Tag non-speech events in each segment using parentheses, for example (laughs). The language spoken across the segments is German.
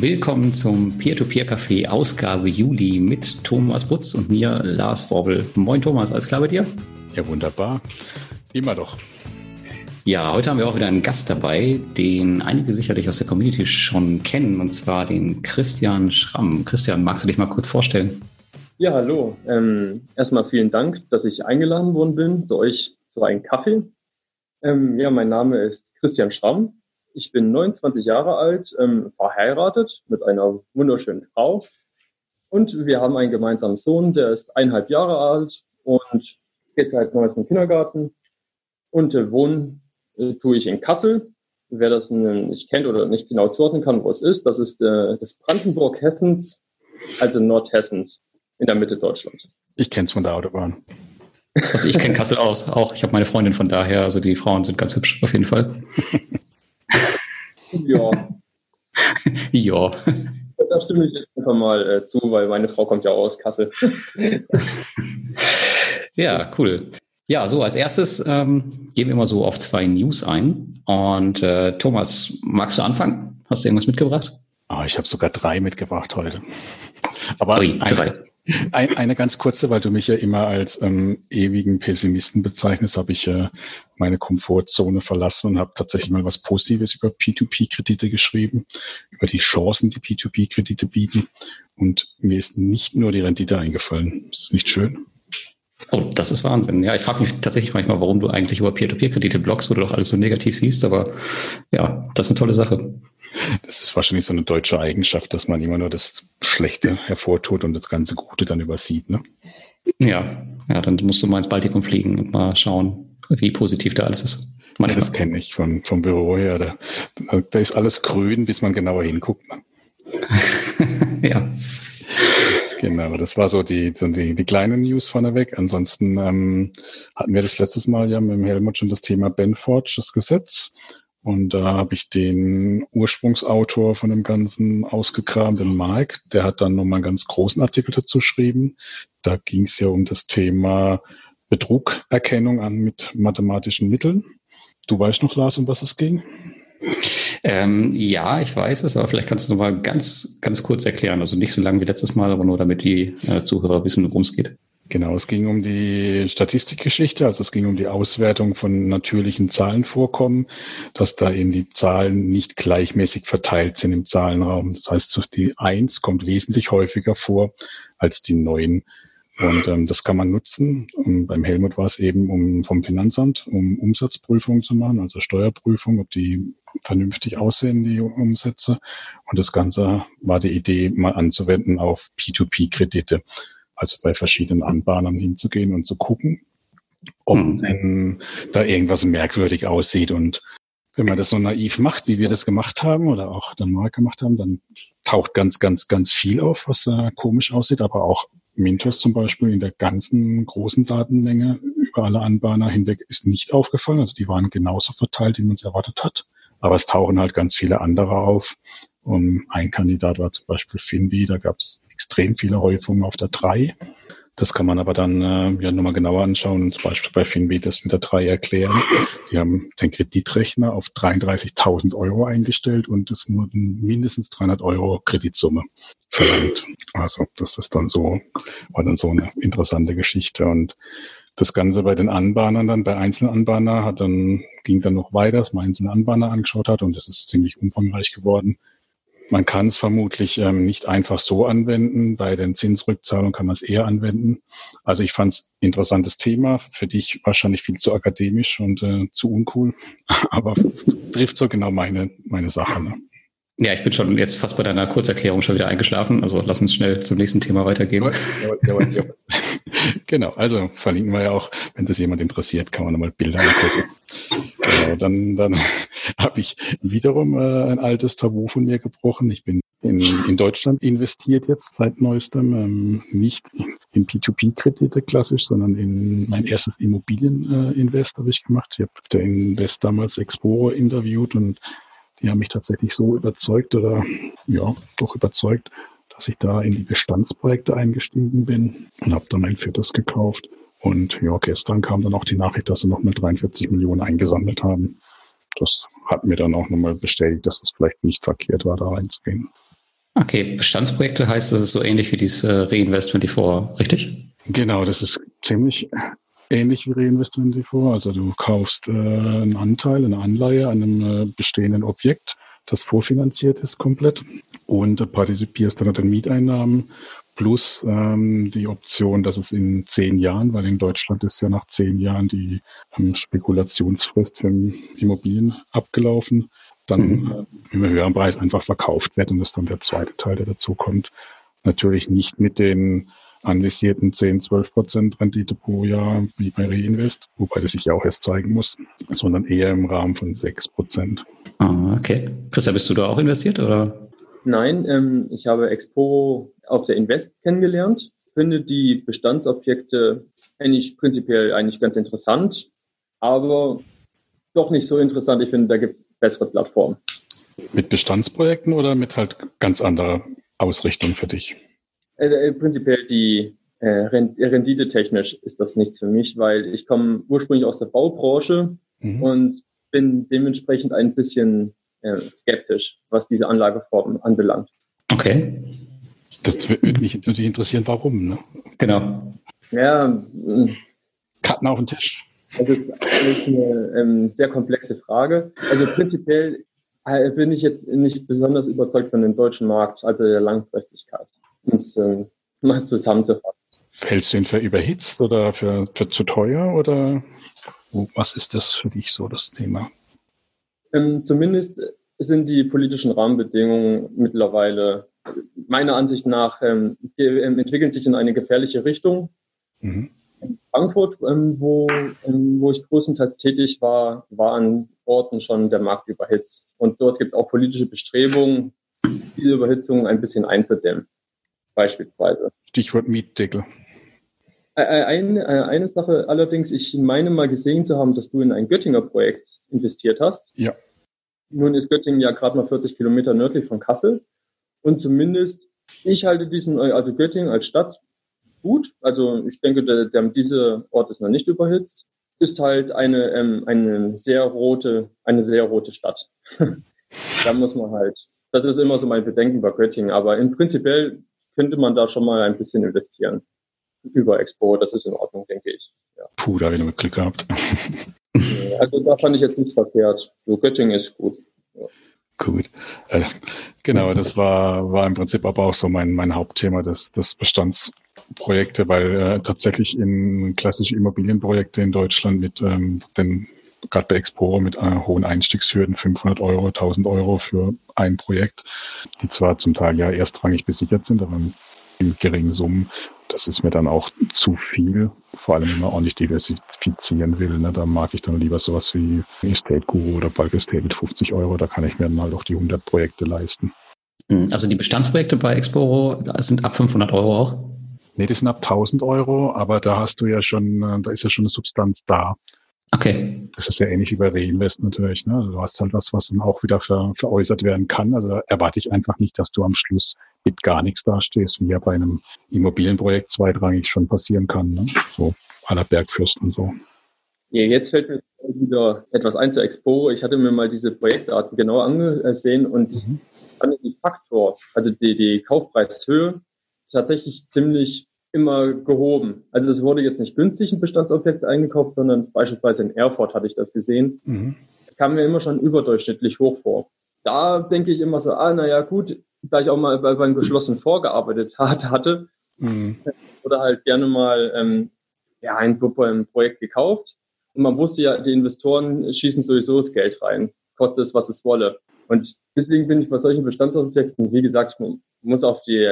Willkommen zum Peer-to-Peer-Café Ausgabe Juli mit Thomas Butz und mir, Lars Vorbel. Moin Thomas, alles klar bei dir? Ja, wunderbar. Immer doch. Ja, heute haben wir auch wieder einen Gast dabei, den einige sicherlich aus der Community schon kennen, und zwar den Christian Schramm. Christian, magst du dich mal kurz vorstellen? Ja, hallo. Ähm, erstmal vielen Dank, dass ich eingeladen worden bin zu euch zu einem Kaffee. Ähm, ja, mein Name ist Christian Schramm. Ich bin 29 Jahre alt, ähm, verheiratet mit einer wunderschönen Frau. Und wir haben einen gemeinsamen Sohn, der ist eineinhalb Jahre alt und geht seit neuestem Kindergarten. Und äh, wohnen äh, tue ich in Kassel. Wer das nicht kennt oder nicht genau zuordnen kann, wo es ist, das ist äh, das Brandenburg Hessens, also Nordhessens in der Mitte Deutschlands. Ich kenne es von der Autobahn. Also ich kenne Kassel aus, auch. Ich habe meine Freundin von daher, also die Frauen sind ganz hübsch auf jeden Fall. (laughs) Ja. (laughs) ja. Da stimme ich jetzt einfach mal äh, zu, weil meine Frau kommt ja auch aus Kassel. (laughs) ja, cool. Ja, so als erstes ähm, gehen wir immer so auf zwei News ein. Und äh, Thomas, magst du anfangen? Hast du irgendwas mitgebracht? Oh, ich habe sogar drei mitgebracht heute. Aber Ui, drei. Ein, eine ganz kurze, weil du mich ja immer als ähm, ewigen Pessimisten bezeichnest, habe ich äh, meine Komfortzone verlassen und habe tatsächlich mal was Positives über P2P-Kredite geschrieben, über die Chancen, die P2P-Kredite bieten. Und mir ist nicht nur die Rendite eingefallen. Ist das nicht schön? Oh, das ist Wahnsinn. Ja, ich frage mich tatsächlich manchmal, warum du eigentlich über Peer-to-Peer-Kredite bloggst, wo du doch alles so negativ siehst, aber ja, das ist eine tolle Sache. Das ist wahrscheinlich so eine deutsche Eigenschaft, dass man immer nur das Schlechte hervortut und das ganze Gute dann übersieht, ne? Ja, ja, dann musst du mal ins Baltikum fliegen und mal schauen, wie positiv da alles ist. Manchmal. Das kenne ich von, vom Büro her. Da, da ist alles grün, bis man genauer hinguckt. Ne? (laughs) ja. Genau, das war so die, so die, die kleinen News vorneweg. Ansonsten ähm, hatten wir das letztes Mal ja mit dem Helmut schon das Thema Benforge, das Gesetz. Und da habe ich den Ursprungsautor von dem Ganzen ausgekramt, den Mike. Der hat dann nochmal einen ganz großen Artikel dazu geschrieben. Da ging es ja um das Thema Betrugerkennung an mit mathematischen Mitteln. Du weißt noch, Lars, um was es ging? Ähm, ja, ich weiß es, aber vielleicht kannst du noch mal ganz, ganz kurz erklären. Also nicht so lange wie letztes Mal, aber nur damit die äh, Zuhörer wissen, worum es geht. Genau, es ging um die Statistikgeschichte, also es ging um die Auswertung von natürlichen Zahlenvorkommen, dass da eben die Zahlen nicht gleichmäßig verteilt sind im Zahlenraum. Das heißt, die Eins kommt wesentlich häufiger vor als die Neun. Und ähm, das kann man nutzen. Und beim Helmut war es eben um vom Finanzamt, um Umsatzprüfungen zu machen, also Steuerprüfung, ob die vernünftig aussehen, die Umsätze. Und das Ganze war die Idee, mal anzuwenden auf P2P-Kredite. Also bei verschiedenen Anbahnern hinzugehen und zu gucken, ob mhm. denn da irgendwas merkwürdig aussieht. Und wenn man das so naiv macht, wie wir das gemacht haben oder auch dann mal gemacht haben, dann taucht ganz, ganz, ganz viel auf, was äh, komisch aussieht, aber auch Mintos zum Beispiel in der ganzen großen Datenmenge über alle Anbahner hinweg ist nicht aufgefallen. Also die waren genauso verteilt, wie man es erwartet hat. Aber es tauchen halt ganz viele andere auf. Und ein Kandidat war zum Beispiel Finbi, da gab es extrem viele Häufungen auf der 3. Das kann man aber dann äh, ja nochmal genauer anschauen und zum Beispiel bei Finbi das mit der 3 erklären. Die haben den Kreditrechner auf 33.000 Euro eingestellt und es wurden mindestens 300 Euro Kreditsumme verlangt. Also das ist dann so, war dann so eine interessante Geschichte und das Ganze bei den Anbahnern dann, bei einzelnen Anbahnern hat dann, ging dann noch weiter, dass man einzelne Anbahner angeschaut hat und das ist ziemlich umfangreich geworden. Man kann es vermutlich ähm, nicht einfach so anwenden. Bei den Zinsrückzahlungen kann man es eher anwenden. Also ich fand es interessantes Thema, für dich wahrscheinlich viel zu akademisch und äh, zu uncool, (laughs) aber trifft so genau meine, meine Sache. Ne? Ja, ich bin schon jetzt fast bei deiner Kurzerklärung schon wieder eingeschlafen. Also lass uns schnell zum nächsten Thema weitergehen. (laughs) genau, also verlinken wir ja auch, wenn das jemand interessiert, kann man nochmal Bilder angucken. Genau, dann, dann (laughs) habe ich wiederum äh, ein altes Tabu von mir gebrochen. Ich bin in, in Deutschland investiert jetzt seit neuestem, ähm, nicht in P2P-Kredite klassisch, sondern in mein erstes Immobilieninvest äh, habe ich gemacht. Ich habe der Invest damals Explorer interviewt und die haben mich tatsächlich so überzeugt oder ja, doch überzeugt, dass ich da in die Bestandsprojekte eingestiegen bin und habe dann mein viertes gekauft. Und ja, gestern kam dann auch die Nachricht, dass sie nochmal 43 Millionen eingesammelt haben. Das hat mir dann auch nochmal bestätigt, dass es vielleicht nicht verkehrt war, da reinzugehen. Okay, Bestandsprojekte heißt, das ist so ähnlich wie dieses äh, Reinvestment24, richtig? Genau, das ist ziemlich ähnlich wie Reinvestment24. Also du kaufst äh, einen Anteil, eine Anleihe an einem äh, bestehenden Objekt, das vorfinanziert ist komplett und partizipierst dann an den Mieteinnahmen plus ähm, die Option, dass es in zehn Jahren, weil in Deutschland ist ja nach zehn Jahren die ähm, Spekulationsfrist für Immobilien abgelaufen, dann mhm. äh, im höheren Preis einfach verkauft wird und das ist dann der zweite Teil, der dazu kommt. Natürlich nicht mit den anvisierten 10, 12 Prozent Rendite pro Jahr wie bei Reinvest, wobei das sich ja auch erst zeigen muss, sondern eher im Rahmen von 6 Prozent. Ah, okay. Christa, bist du da auch investiert oder? Nein, ähm, ich habe Expo auf der Invest kennengelernt, finde die Bestandsobjekte eigentlich prinzipiell eigentlich ganz interessant, aber doch nicht so interessant. Ich finde, da gibt es bessere Plattformen. Mit Bestandsprojekten oder mit halt ganz anderer Ausrichtung für dich? Äh, äh, prinzipiell die äh, Rendite technisch ist das nichts für mich, weil ich komme ursprünglich aus der Baubranche mhm. und bin dementsprechend ein bisschen äh, skeptisch, was diese Anlageform anbelangt. Okay. Das würde mich natürlich interessieren, warum. Ne? Genau. Ja. Karten auf den Tisch. Das ist, das ist eine ähm, sehr komplexe Frage. Also prinzipiell äh, bin ich jetzt nicht besonders überzeugt von dem deutschen Markt, also der Langfristigkeit um es äh, mal zusammenzufassen. Hältst du ihn für überhitzt oder für, für zu teuer oder was ist das für dich so das Thema? Ähm, zumindest sind die politischen Rahmenbedingungen mittlerweile meiner Ansicht nach ähm, ähm, entwickeln sich in eine gefährliche Richtung. Mhm. In Frankfurt, ähm, wo, ähm, wo ich größtenteils tätig war, war an Orten schon der Markt überhitzt. Und dort gibt es auch politische Bestrebungen, diese Überhitzung ein bisschen einzudämmen beispielsweise. Stichwort Mietdeckel. Eine, eine Sache allerdings, ich meine mal gesehen zu haben, dass du in ein Göttinger Projekt investiert hast. Ja. Nun ist Göttingen ja gerade mal 40 Kilometer nördlich von Kassel. Und zumindest, ich halte diesen, also Göttingen als Stadt gut. Also ich denke, der, der, dieser Ort ist noch nicht überhitzt. Ist halt eine, ähm, eine sehr rote, eine sehr rote Stadt. (laughs) da muss man halt, das ist immer so mein Bedenken bei Göttingen. Aber im prinzipiell könnte man da schon mal ein bisschen investieren. Über Expo, das ist in Ordnung, denke ich. Ja. Puh, da habe ich noch Glück gehabt. also da fand ich jetzt nicht verkehrt. So Göttingen ist gut. Ja. Gut. Äh, genau, das war, war im Prinzip aber auch so mein, mein Hauptthema des, des Bestandsprojekte, weil äh, tatsächlich in klassische Immobilienprojekte in Deutschland mit ähm, den gerade bei Explorer mit äh, hohen Einstiegshürden, 500 Euro, 1000 Euro für ein Projekt, die zwar zum Teil ja erstrangig besichert sind, aber in geringen Summen. Das ist mir dann auch zu viel, vor allem wenn man ordentlich diversifizieren will. Ne? Da mag ich dann lieber sowas wie Estate Guru oder Bulk Estate mit 50 Euro. Da kann ich mir dann halt auch die 100 Projekte leisten. Hm, also die Bestandsprojekte bei Exporo sind ab 500 Euro auch? Nee, die sind ab 1000 Euro, aber da hast du ja schon, äh, da ist ja schon eine Substanz da. Okay. Das ist ja ähnlich wie bei Reinvest natürlich. Ne? Also du hast halt was, was dann auch wieder ver, veräußert werden kann. Also erwarte ich einfach nicht, dass du am Schluss mit gar nichts dastehst, wie ja bei einem Immobilienprojekt zweitrangig schon passieren kann. Ne? So aller Bergfürsten und so. Ja, jetzt fällt mir wieder etwas ein zur Expo. Ich hatte mir mal diese Projektarten genau angesehen und mhm. fand die Faktor, also die, die Kaufpreishöhe, tatsächlich ziemlich immer gehoben. Also es wurde jetzt nicht günstig ein Bestandsobjekt eingekauft, sondern beispielsweise in Erfurt hatte ich das gesehen. Mhm. Es kam mir immer schon überdurchschnittlich hoch vor. Da denke ich immer so, ah, naja, gut, da ich auch mal bei, beim geschlossenen vorgearbeitet hat, hatte, mhm. oder halt gerne mal ähm, ja, ein, ein Projekt gekauft. Und man wusste ja, die Investoren schießen sowieso das Geld rein, kostet es, was es wolle. Und deswegen bin ich bei solchen Bestandsobjekten, wie gesagt, muss auf die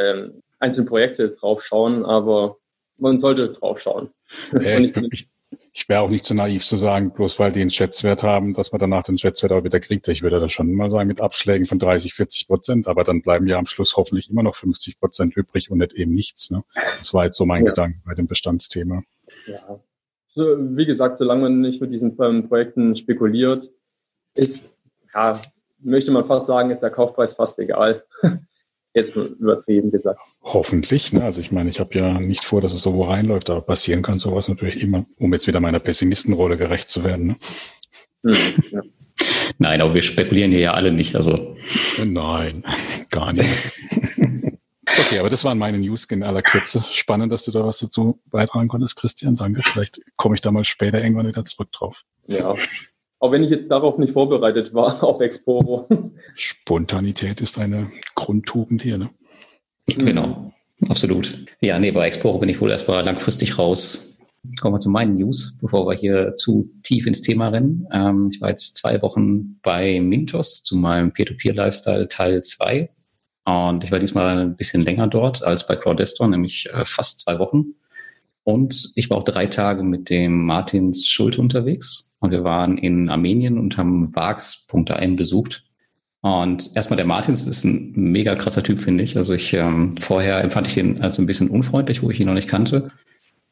einzelnen Projekte drauf schauen, aber man sollte drauf schauen. Ja, ich, ich, ich wäre auch nicht so naiv zu sagen, bloß weil die einen Schätzwert haben, dass man danach den Schätzwert auch wieder kriegt. Ich würde da schon mal sagen, mit Abschlägen von 30, 40 Prozent, aber dann bleiben ja am Schluss hoffentlich immer noch 50 Prozent übrig und nicht eben nichts. Ne? Das war jetzt so mein ja. Gedanke bei dem Bestandsthema. Ja. So, wie gesagt, solange man nicht mit diesen ähm, Projekten spekuliert, ist, ja, möchte man fast sagen, ist der Kaufpreis fast egal. (laughs) Jetzt übertrieben gesagt. Hoffentlich. Ne? Also ich meine, ich habe ja nicht vor, dass es so wo reinläuft, aber passieren kann sowas natürlich immer, um jetzt wieder meiner Pessimistenrolle gerecht zu werden. Ne? Hm, ja. (laughs) Nein, aber wir spekulieren hier ja alle nicht. Also nein, gar nicht. (laughs) okay, aber das waren meine News in aller Kürze. Spannend, dass du da was dazu beitragen konntest, Christian. Danke. Vielleicht komme ich da mal später irgendwann wieder zurück drauf. Ja. Auch wenn ich jetzt darauf nicht vorbereitet war, (laughs) auf Exporo. Spontanität ist eine Grundtugend hier, ne? Genau, absolut. Ja, nee, bei Exporo bin ich wohl erstmal langfristig raus. Kommen wir zu meinen News, bevor wir hier zu tief ins Thema rennen. Ähm, ich war jetzt zwei Wochen bei Mintos zu meinem Peer-to-Peer-Lifestyle Teil 2. Und ich war diesmal ein bisschen länger dort als bei Crowdestor, nämlich äh, fast zwei Wochen. Und ich war auch drei Tage mit dem Martins Schulte unterwegs. Und wir waren in Armenien und haben Vax.am besucht. Und erstmal der Martins ist ein mega krasser Typ, finde ich. Also ich ähm, vorher empfand ich ihn als ein bisschen unfreundlich, wo ich ihn noch nicht kannte.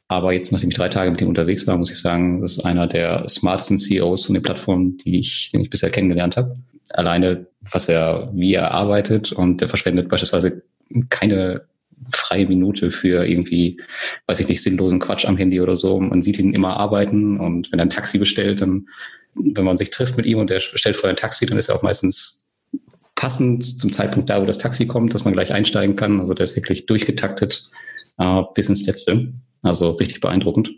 Aber jetzt, nachdem ich drei Tage mit ihm unterwegs war, muss ich sagen, das ist einer der smartesten CEOs von den Plattformen, die ich, den ich bisher kennengelernt habe. Alleine, was er, wie er arbeitet und er verschwendet beispielsweise keine freie Minute für irgendwie, weiß ich nicht, sinnlosen Quatsch am Handy oder so. Man sieht ihn immer arbeiten und wenn er ein Taxi bestellt, dann, wenn man sich trifft mit ihm und er bestellt vorher ein Taxi, dann ist er auch meistens passend zum Zeitpunkt da, wo das Taxi kommt, dass man gleich einsteigen kann. Also der ist wirklich durchgetaktet äh, bis ins Letzte. Also richtig beeindruckend.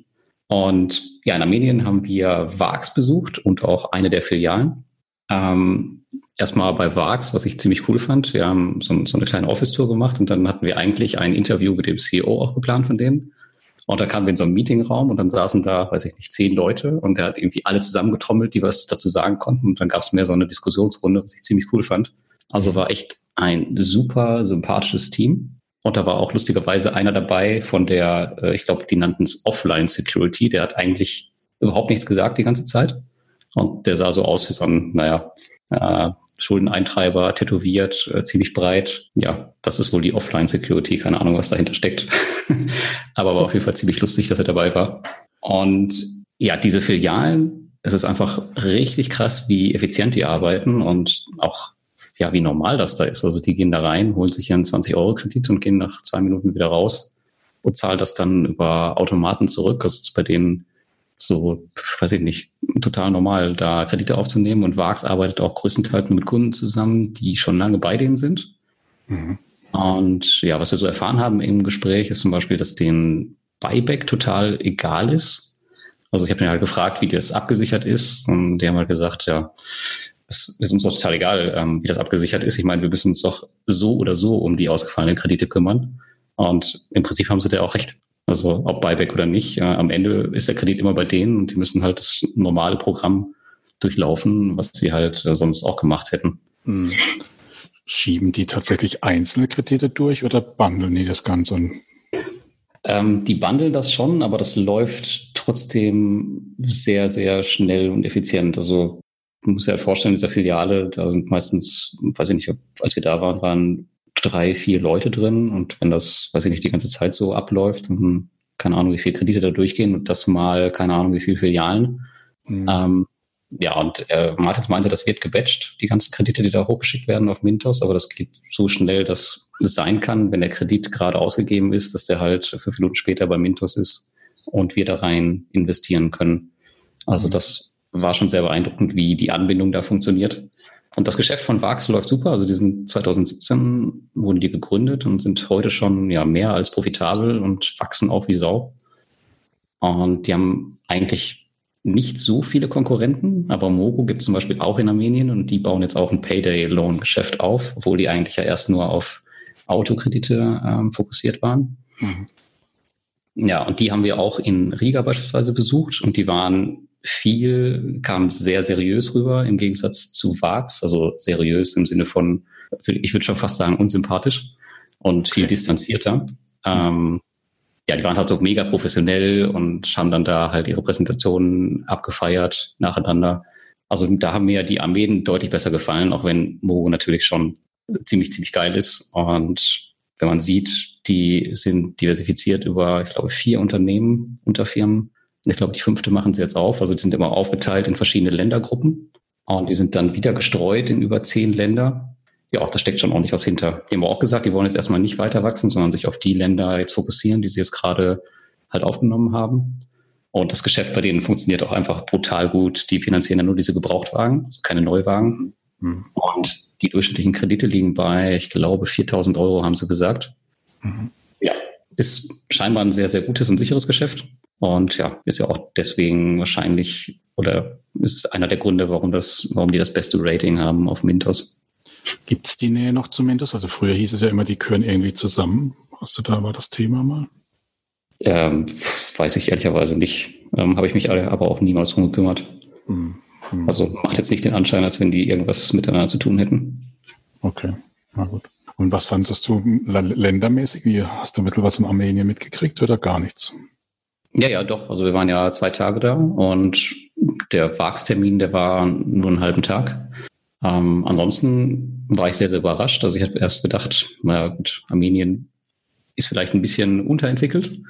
Und ja, in Armenien haben wir VAX besucht und auch eine der Filialen. Ähm, erstmal bei VAX, was ich ziemlich cool fand. Wir haben so, so eine kleine Office-Tour gemacht und dann hatten wir eigentlich ein Interview mit dem CEO auch geplant von denen. Und da kamen wir in so einen Meetingraum und dann saßen da, weiß ich nicht, zehn Leute und der hat irgendwie alle zusammengetrommelt, die was dazu sagen konnten. Und dann gab es mehr so eine Diskussionsrunde, was ich ziemlich cool fand. Also war echt ein super sympathisches Team. Und da war auch lustigerweise einer dabei von der, äh, ich glaube, die nannten es Offline Security. Der hat eigentlich überhaupt nichts gesagt die ganze Zeit. Und der sah so aus wie so ein, naja, äh, Schuldeneintreiber, tätowiert, äh, ziemlich breit. Ja, das ist wohl die Offline Security. Keine Ahnung, was dahinter steckt. (laughs) Aber war auf jeden Fall ziemlich lustig, dass er dabei war. Und ja, diese Filialen, es ist einfach richtig krass, wie effizient die arbeiten und auch ja, wie normal das da ist. Also die gehen da rein, holen sich ihren 20-Euro-Kredit und gehen nach zwei Minuten wieder raus und zahlen das dann über Automaten zurück. Das ist bei denen so, weiß ich nicht, total normal, da Kredite aufzunehmen. Und VAX arbeitet auch größtenteils mit Kunden zusammen, die schon lange bei denen sind. Mhm. Und ja, was wir so erfahren haben im Gespräch, ist zum Beispiel, dass den Buyback total egal ist. Also ich habe mir halt gefragt, wie das abgesichert ist. Und die haben halt gesagt, ja, es ist uns doch total egal, ähm, wie das abgesichert ist. Ich meine, wir müssen uns doch so oder so um die ausgefallenen Kredite kümmern. Und im Prinzip haben sie da auch recht. Also ob Buyback oder nicht, äh, am Ende ist der Kredit immer bei denen und die müssen halt das normale Programm durchlaufen, was sie halt äh, sonst auch gemacht hätten. Hm. Schieben die tatsächlich einzelne Kredite durch oder bundeln die das Ganze? Ähm, die bundeln das schon, aber das läuft trotzdem sehr, sehr schnell und effizient. Also man muss sich halt vorstellen, in dieser Filiale, da sind meistens, weiß ich nicht, als wir da waren, waren drei, vier Leute drin. Und wenn das, weiß ich nicht, die ganze Zeit so abläuft, dann keine Ahnung, wie viele Kredite da durchgehen und das mal, keine Ahnung, wie viele Filialen. Mhm. Ähm, ja, und äh, Martins meinte, das wird gebatcht, die ganzen Kredite, die da hochgeschickt werden auf Mintos, aber das geht so schnell, dass es sein kann, wenn der Kredit gerade ausgegeben ist, dass der halt fünf Minuten später bei Mintos ist und wir da rein investieren können. Also mhm. das war schon sehr beeindruckend, wie die Anbindung da funktioniert. Und das Geschäft von Vax läuft super. Also die sind 2017 wurden die gegründet und sind heute schon ja mehr als profitabel und wachsen auch wie Sau. Und die haben eigentlich nicht so viele Konkurrenten, aber Mogo gibt es zum Beispiel auch in Armenien und die bauen jetzt auch ein Payday-Loan-Geschäft auf, obwohl die eigentlich ja erst nur auf Autokredite ähm, fokussiert waren. Mhm. Ja, und die haben wir auch in Riga beispielsweise besucht und die waren viel kam sehr seriös rüber im Gegensatz zu Vax, also seriös im Sinne von, ich würde schon fast sagen, unsympathisch und viel distanzierter. Ähm, ja, die waren halt so mega professionell und haben dann da halt ihre Präsentationen abgefeiert nacheinander. Also da haben mir die Armeen deutlich besser gefallen, auch wenn Mo natürlich schon ziemlich, ziemlich geil ist. Und wenn man sieht, die sind diversifiziert über, ich glaube, vier Unternehmen, Unterfirmen und ich glaube, die fünfte machen sie jetzt auf. Also die sind immer aufgeteilt in verschiedene Ländergruppen. Und die sind dann wieder gestreut in über zehn Länder. Ja, auch da steckt schon ordentlich was hinter. Die haben auch gesagt, die wollen jetzt erstmal nicht weiter wachsen, sondern sich auf die Länder jetzt fokussieren, die sie jetzt gerade halt aufgenommen haben. Und das Geschäft bei denen funktioniert auch einfach brutal gut. Die finanzieren ja nur diese Gebrauchtwagen, also keine Neuwagen. Mhm. Und die durchschnittlichen Kredite liegen bei, ich glaube, 4000 Euro, haben sie gesagt. Mhm. Ja, ist scheinbar ein sehr, sehr gutes und sicheres Geschäft. Und ja, ist ja auch deswegen wahrscheinlich oder ist einer der Gründe, warum das, warum die das beste Rating haben auf Mintos. Gibt es die Nähe noch zu Mintos? Also früher hieß es ja immer, die gehören irgendwie zusammen. Hast du da mal das Thema mal? Ähm, weiß ich ehrlicherweise nicht. Ähm, Habe ich mich aber auch niemals drum gekümmert. Hm, hm. Also macht jetzt nicht den Anschein, als wenn die irgendwas miteinander zu tun hätten. Okay, na gut. Und was fandest du ländermäßig? Wie hast du ein bisschen was in Armenien mitgekriegt oder gar nichts? Ja, ja, doch. Also wir waren ja zwei Tage da und der Wagstermin, der war nur einen halben Tag. Ähm, ansonsten war ich sehr, sehr überrascht. Also ich habe erst gedacht, naja gut, Armenien ist vielleicht ein bisschen unterentwickelt.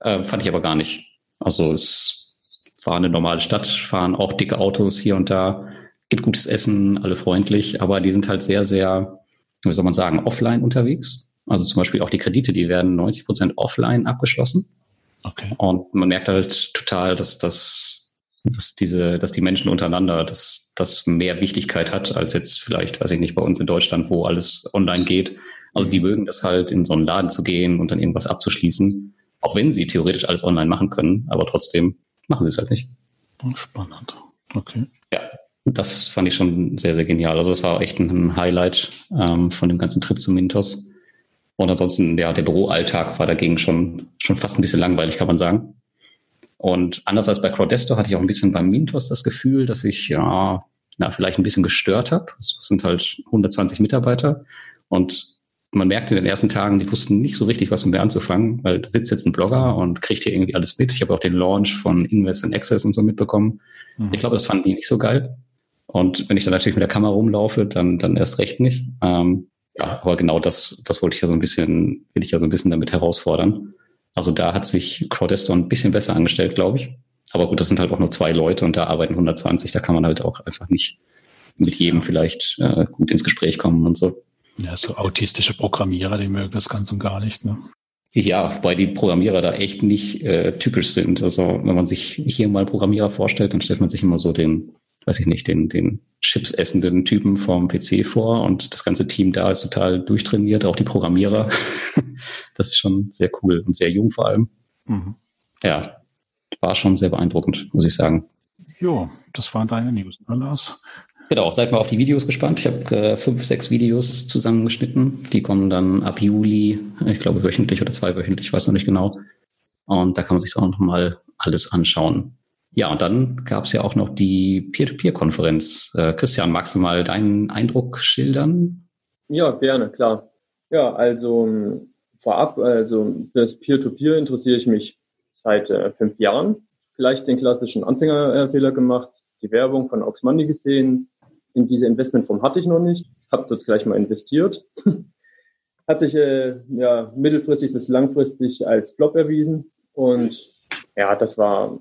Äh, fand ich aber gar nicht. Also es war eine normale Stadt, fahren auch dicke Autos hier und da, gibt gutes Essen, alle freundlich, aber die sind halt sehr, sehr, wie soll man sagen, offline unterwegs. Also zum Beispiel auch die Kredite, die werden 90 Prozent offline abgeschlossen. Okay. Und man merkt halt total, dass das, dass diese, dass die Menschen untereinander, dass das mehr Wichtigkeit hat als jetzt vielleicht, weiß ich nicht, bei uns in Deutschland, wo alles online geht. Also die mögen das halt, in so einen Laden zu gehen und dann irgendwas abzuschließen. Auch wenn sie theoretisch alles online machen können, aber trotzdem machen sie es halt nicht. Spannend. Okay. Ja, das fand ich schon sehr, sehr genial. Also es war echt ein Highlight ähm, von dem ganzen Trip zu Mintos. Und ansonsten, ja, der Büroalltag war dagegen schon, schon fast ein bisschen langweilig, kann man sagen. Und anders als bei Crowdesto hatte ich auch ein bisschen beim Mintos das Gefühl, dass ich ja, na, vielleicht ein bisschen gestört habe. Es sind halt 120 Mitarbeiter und man merkte in den ersten Tagen, die wussten nicht so richtig, was mit mir anzufangen, weil da sitzt jetzt ein Blogger und kriegt hier irgendwie alles mit. Ich habe auch den Launch von Invest in Access und so mitbekommen. Mhm. Ich glaube, das fanden die nicht so geil. Und wenn ich dann natürlich mit der Kamera rumlaufe, dann, dann erst recht nicht. Ähm, ja, aber genau das, das wollte ich ja so ein bisschen, will ich ja so ein bisschen damit herausfordern. Also da hat sich Crowdesto ein bisschen besser angestellt, glaube ich. Aber gut, das sind halt auch nur zwei Leute und da arbeiten 120. Da kann man halt auch einfach nicht mit jedem vielleicht äh, gut ins Gespräch kommen und so. Ja, so autistische Programmierer, die mögen das ganz und gar nicht. Ne? Ja, wobei die Programmierer da echt nicht äh, typisch sind. Also wenn man sich hier mal Programmierer vorstellt, dann stellt man sich immer so den weiß ich nicht, den, den Chips essenden Typen vom PC vor und das ganze Team da ist total durchtrainiert, auch die Programmierer. (laughs) das ist schon sehr cool und sehr jung vor allem. Mhm. Ja, war schon sehr beeindruckend, muss ich sagen. Jo, das waren deine News, ne, Lars? Genau, seid mal auf die Videos gespannt. Ich habe äh, fünf, sechs Videos zusammengeschnitten. Die kommen dann ab Juli, ich glaube wöchentlich oder zweiwöchentlich, ich weiß noch nicht genau. Und da kann man sich auch noch mal alles anschauen. Ja, und dann gab es ja auch noch die Peer-to-Peer-Konferenz. Äh, Christian, magst du mal deinen Eindruck schildern? Ja, gerne, klar. Ja, also ähm, vorab, also für das Peer-to-Peer interessiere ich mich seit äh, fünf Jahren. Vielleicht den klassischen Anfängerfehler gemacht, die Werbung von Oxmoney gesehen. In diese Investmentform hatte ich noch nicht. Habe dort gleich mal investiert. (laughs) Hat sich äh, ja mittelfristig bis langfristig als Flop erwiesen. Und ja, das war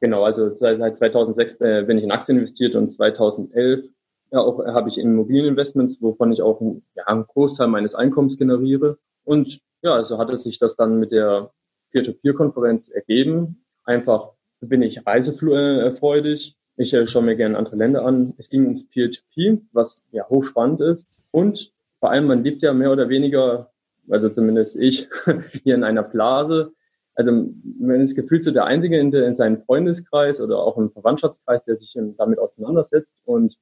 Genau, also seit, seit 2006 äh, bin ich in Aktien investiert und 2011 ja, auch äh, habe ich Immobilieninvestments, wovon ich auch ja, einen Großteil meines Einkommens generiere. Und ja, also hat es sich das dann mit der Peer-to-Peer-Konferenz ergeben. Einfach bin ich reisefreudig. Ich äh, schaue mir gerne andere Länder an. Es ging ums Peer-to-Peer, was ja hochspannend ist. Und vor allem, man lebt ja mehr oder weniger, also zumindest ich, (laughs) hier in einer Blase, also man ist gefühlt so der Einzige in, der, in seinem Freundeskreis oder auch im Verwandtschaftskreis, der sich damit auseinandersetzt. Und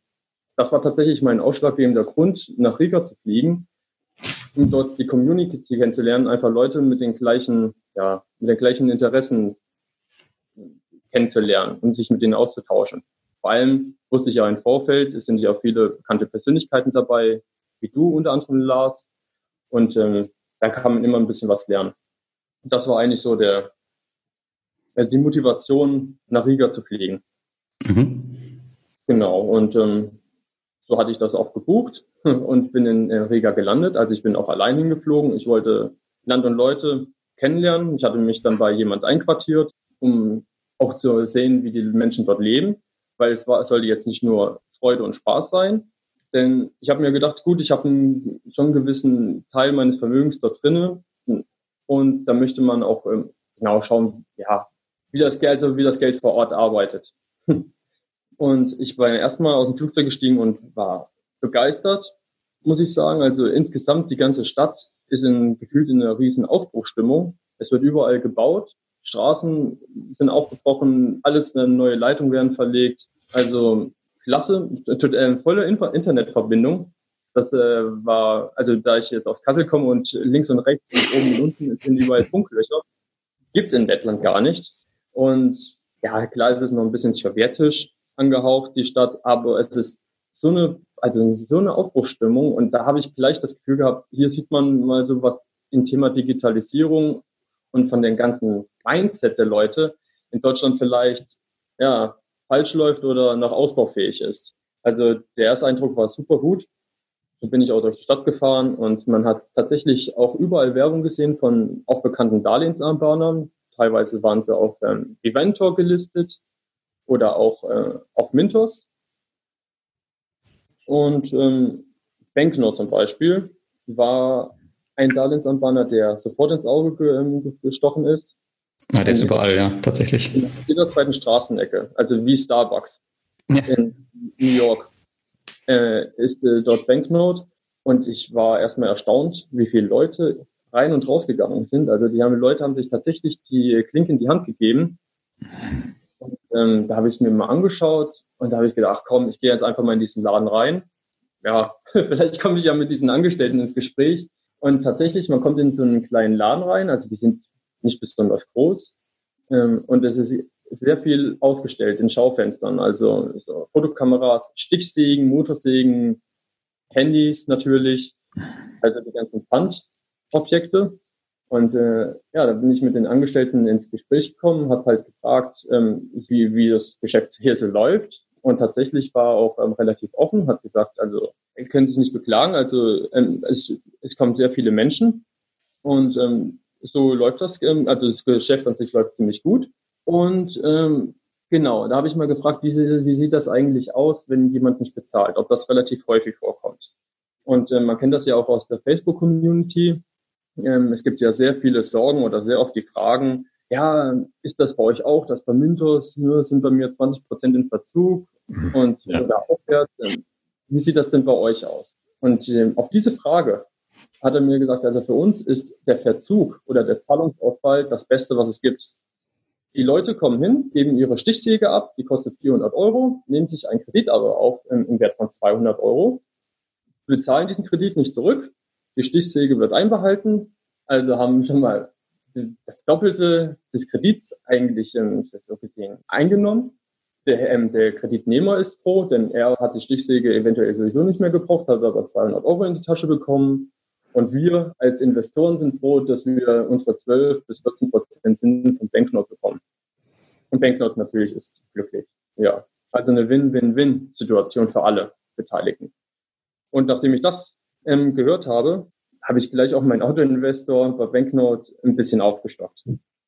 das war tatsächlich mein ausschlaggebender Grund, nach Riga zu fliegen, um dort die Community kennenzulernen, einfach Leute mit den gleichen, ja, mit den gleichen Interessen kennenzulernen und sich mit denen auszutauschen. Vor allem wusste ich ja im Vorfeld, es sind ja auch viele bekannte Persönlichkeiten dabei, wie du unter anderem Lars. Und ähm, da kann man immer ein bisschen was lernen das war eigentlich so der, also die Motivation, nach Riga zu fliegen. Mhm. Genau, und ähm, so hatte ich das auch gebucht (laughs) und bin in, in Riga gelandet. Also ich bin auch allein hingeflogen. Ich wollte Land und Leute kennenlernen. Ich hatte mich dann bei jemand einquartiert, um auch zu sehen, wie die Menschen dort leben, weil es, war, es sollte jetzt nicht nur Freude und Spaß sein. Denn ich habe mir gedacht, gut, ich habe schon einen gewissen Teil meines Vermögens dort drinnen und da möchte man auch ähm, genau schauen, ja, wie das Geld, also wie das Geld vor Ort arbeitet. (laughs) Und ich war erstmal aus dem Flugzeug gestiegen und war begeistert, muss ich sagen. Also insgesamt die ganze Stadt ist in, gefühlt in einer riesen Aufbruchstimmung. Es wird überall gebaut. Straßen sind aufgebrochen, alles eine neue Leitung werden verlegt. Also klasse, äh, volle Internetverbindung. Das äh, war, also da ich jetzt aus Kassel komme und links und rechts und oben und unten sind überall Funklöcher, gibt's in Lettland gar nicht. Und ja, klar ist es noch ein bisschen sowjetisch angehaucht, die Stadt, aber es ist so eine, also so eine Aufbruchsstimmung und da habe ich gleich das Gefühl gehabt, hier sieht man mal so was im Thema Digitalisierung und von den ganzen Mindset der Leute in Deutschland vielleicht, ja, falsch läuft oder noch ausbaufähig ist. Also der erste Eindruck war super gut. So bin ich auch durch die Stadt gefahren und man hat tatsächlich auch überall Werbung gesehen von auch bekannten Darlehensanbahnern. Teilweise waren sie auf ähm, Eventor gelistet oder auch äh, auf Mintos. Und ähm, Banknote zum Beispiel war ein Darlehensanbahner, der sofort ins Auge ge ähm, gestochen ist. Ja, der ist überall, ja, tatsächlich. In jeder zweiten Straßenecke, also wie Starbucks ja. in New York, äh, ist äh, dort Banknote. Und ich war erstmal erstaunt, wie viele Leute rein und rausgegangen sind. Also die haben, Leute haben sich tatsächlich die Klinke in die Hand gegeben. Und ähm, da habe ich es mir mal angeschaut und da habe ich gedacht, komm, ich gehe jetzt einfach mal in diesen Laden rein. Ja, (laughs) vielleicht komme ich ja mit diesen Angestellten ins Gespräch. Und tatsächlich, man kommt in so einen kleinen Laden rein, also die sind nicht besonders groß. Ähm, und es ist sehr viel aufgestellt in Schaufenstern, also so Fotokameras, Stichsägen, Motorsägen, Handys natürlich, also die ganzen Pfandobjekte. Und äh, ja, da bin ich mit den Angestellten ins Gespräch gekommen, habe halt gefragt, ähm, wie, wie das Geschäft hier so läuft. Und tatsächlich war auch ähm, relativ offen, hat gesagt, also er könnte sich nicht beklagen, also ähm, es, es kommen sehr viele Menschen und ähm, so läuft das, ähm, also das Geschäft an sich läuft ziemlich gut. Und ähm, genau, da habe ich mal gefragt, wie, wie sieht das eigentlich aus, wenn jemand nicht bezahlt, ob das relativ häufig vorkommt. Und ähm, man kennt das ja auch aus der Facebook-Community. Ähm, es gibt ja sehr viele Sorgen oder sehr oft die Fragen, ja, ist das bei euch auch, das bei Mintos, nur sind bei mir 20 Prozent in Verzug mhm. und ja. da aufwärts. Ähm, wie sieht das denn bei euch aus? Und ähm, auf diese Frage hat er mir gesagt, also für uns ist der Verzug oder der Zahlungsausfall das Beste, was es gibt. Die Leute kommen hin, geben ihre Stichsäge ab, die kostet 400 Euro, nehmen sich einen Kredit aber auf im, im Wert von 200 Euro, bezahlen diesen Kredit nicht zurück, die Stichsäge wird einbehalten, also haben schon mal das Doppelte des Kredits eigentlich ähm, so gesehen eingenommen. Der, ähm, der Kreditnehmer ist froh, denn er hat die Stichsäge eventuell sowieso nicht mehr gebraucht, hat aber 200 Euro in die Tasche bekommen. Und wir als Investoren sind froh, dass wir unsere 12 bis 14 Prozent Zinsen von Banknote bekommen. Und Banknote natürlich ist glücklich. Ja. Also eine Win-Win-Win-Situation für alle Beteiligten. Und nachdem ich das ähm, gehört habe, habe ich gleich auch meinen Autoinvestor bei Banknote ein bisschen aufgestockt.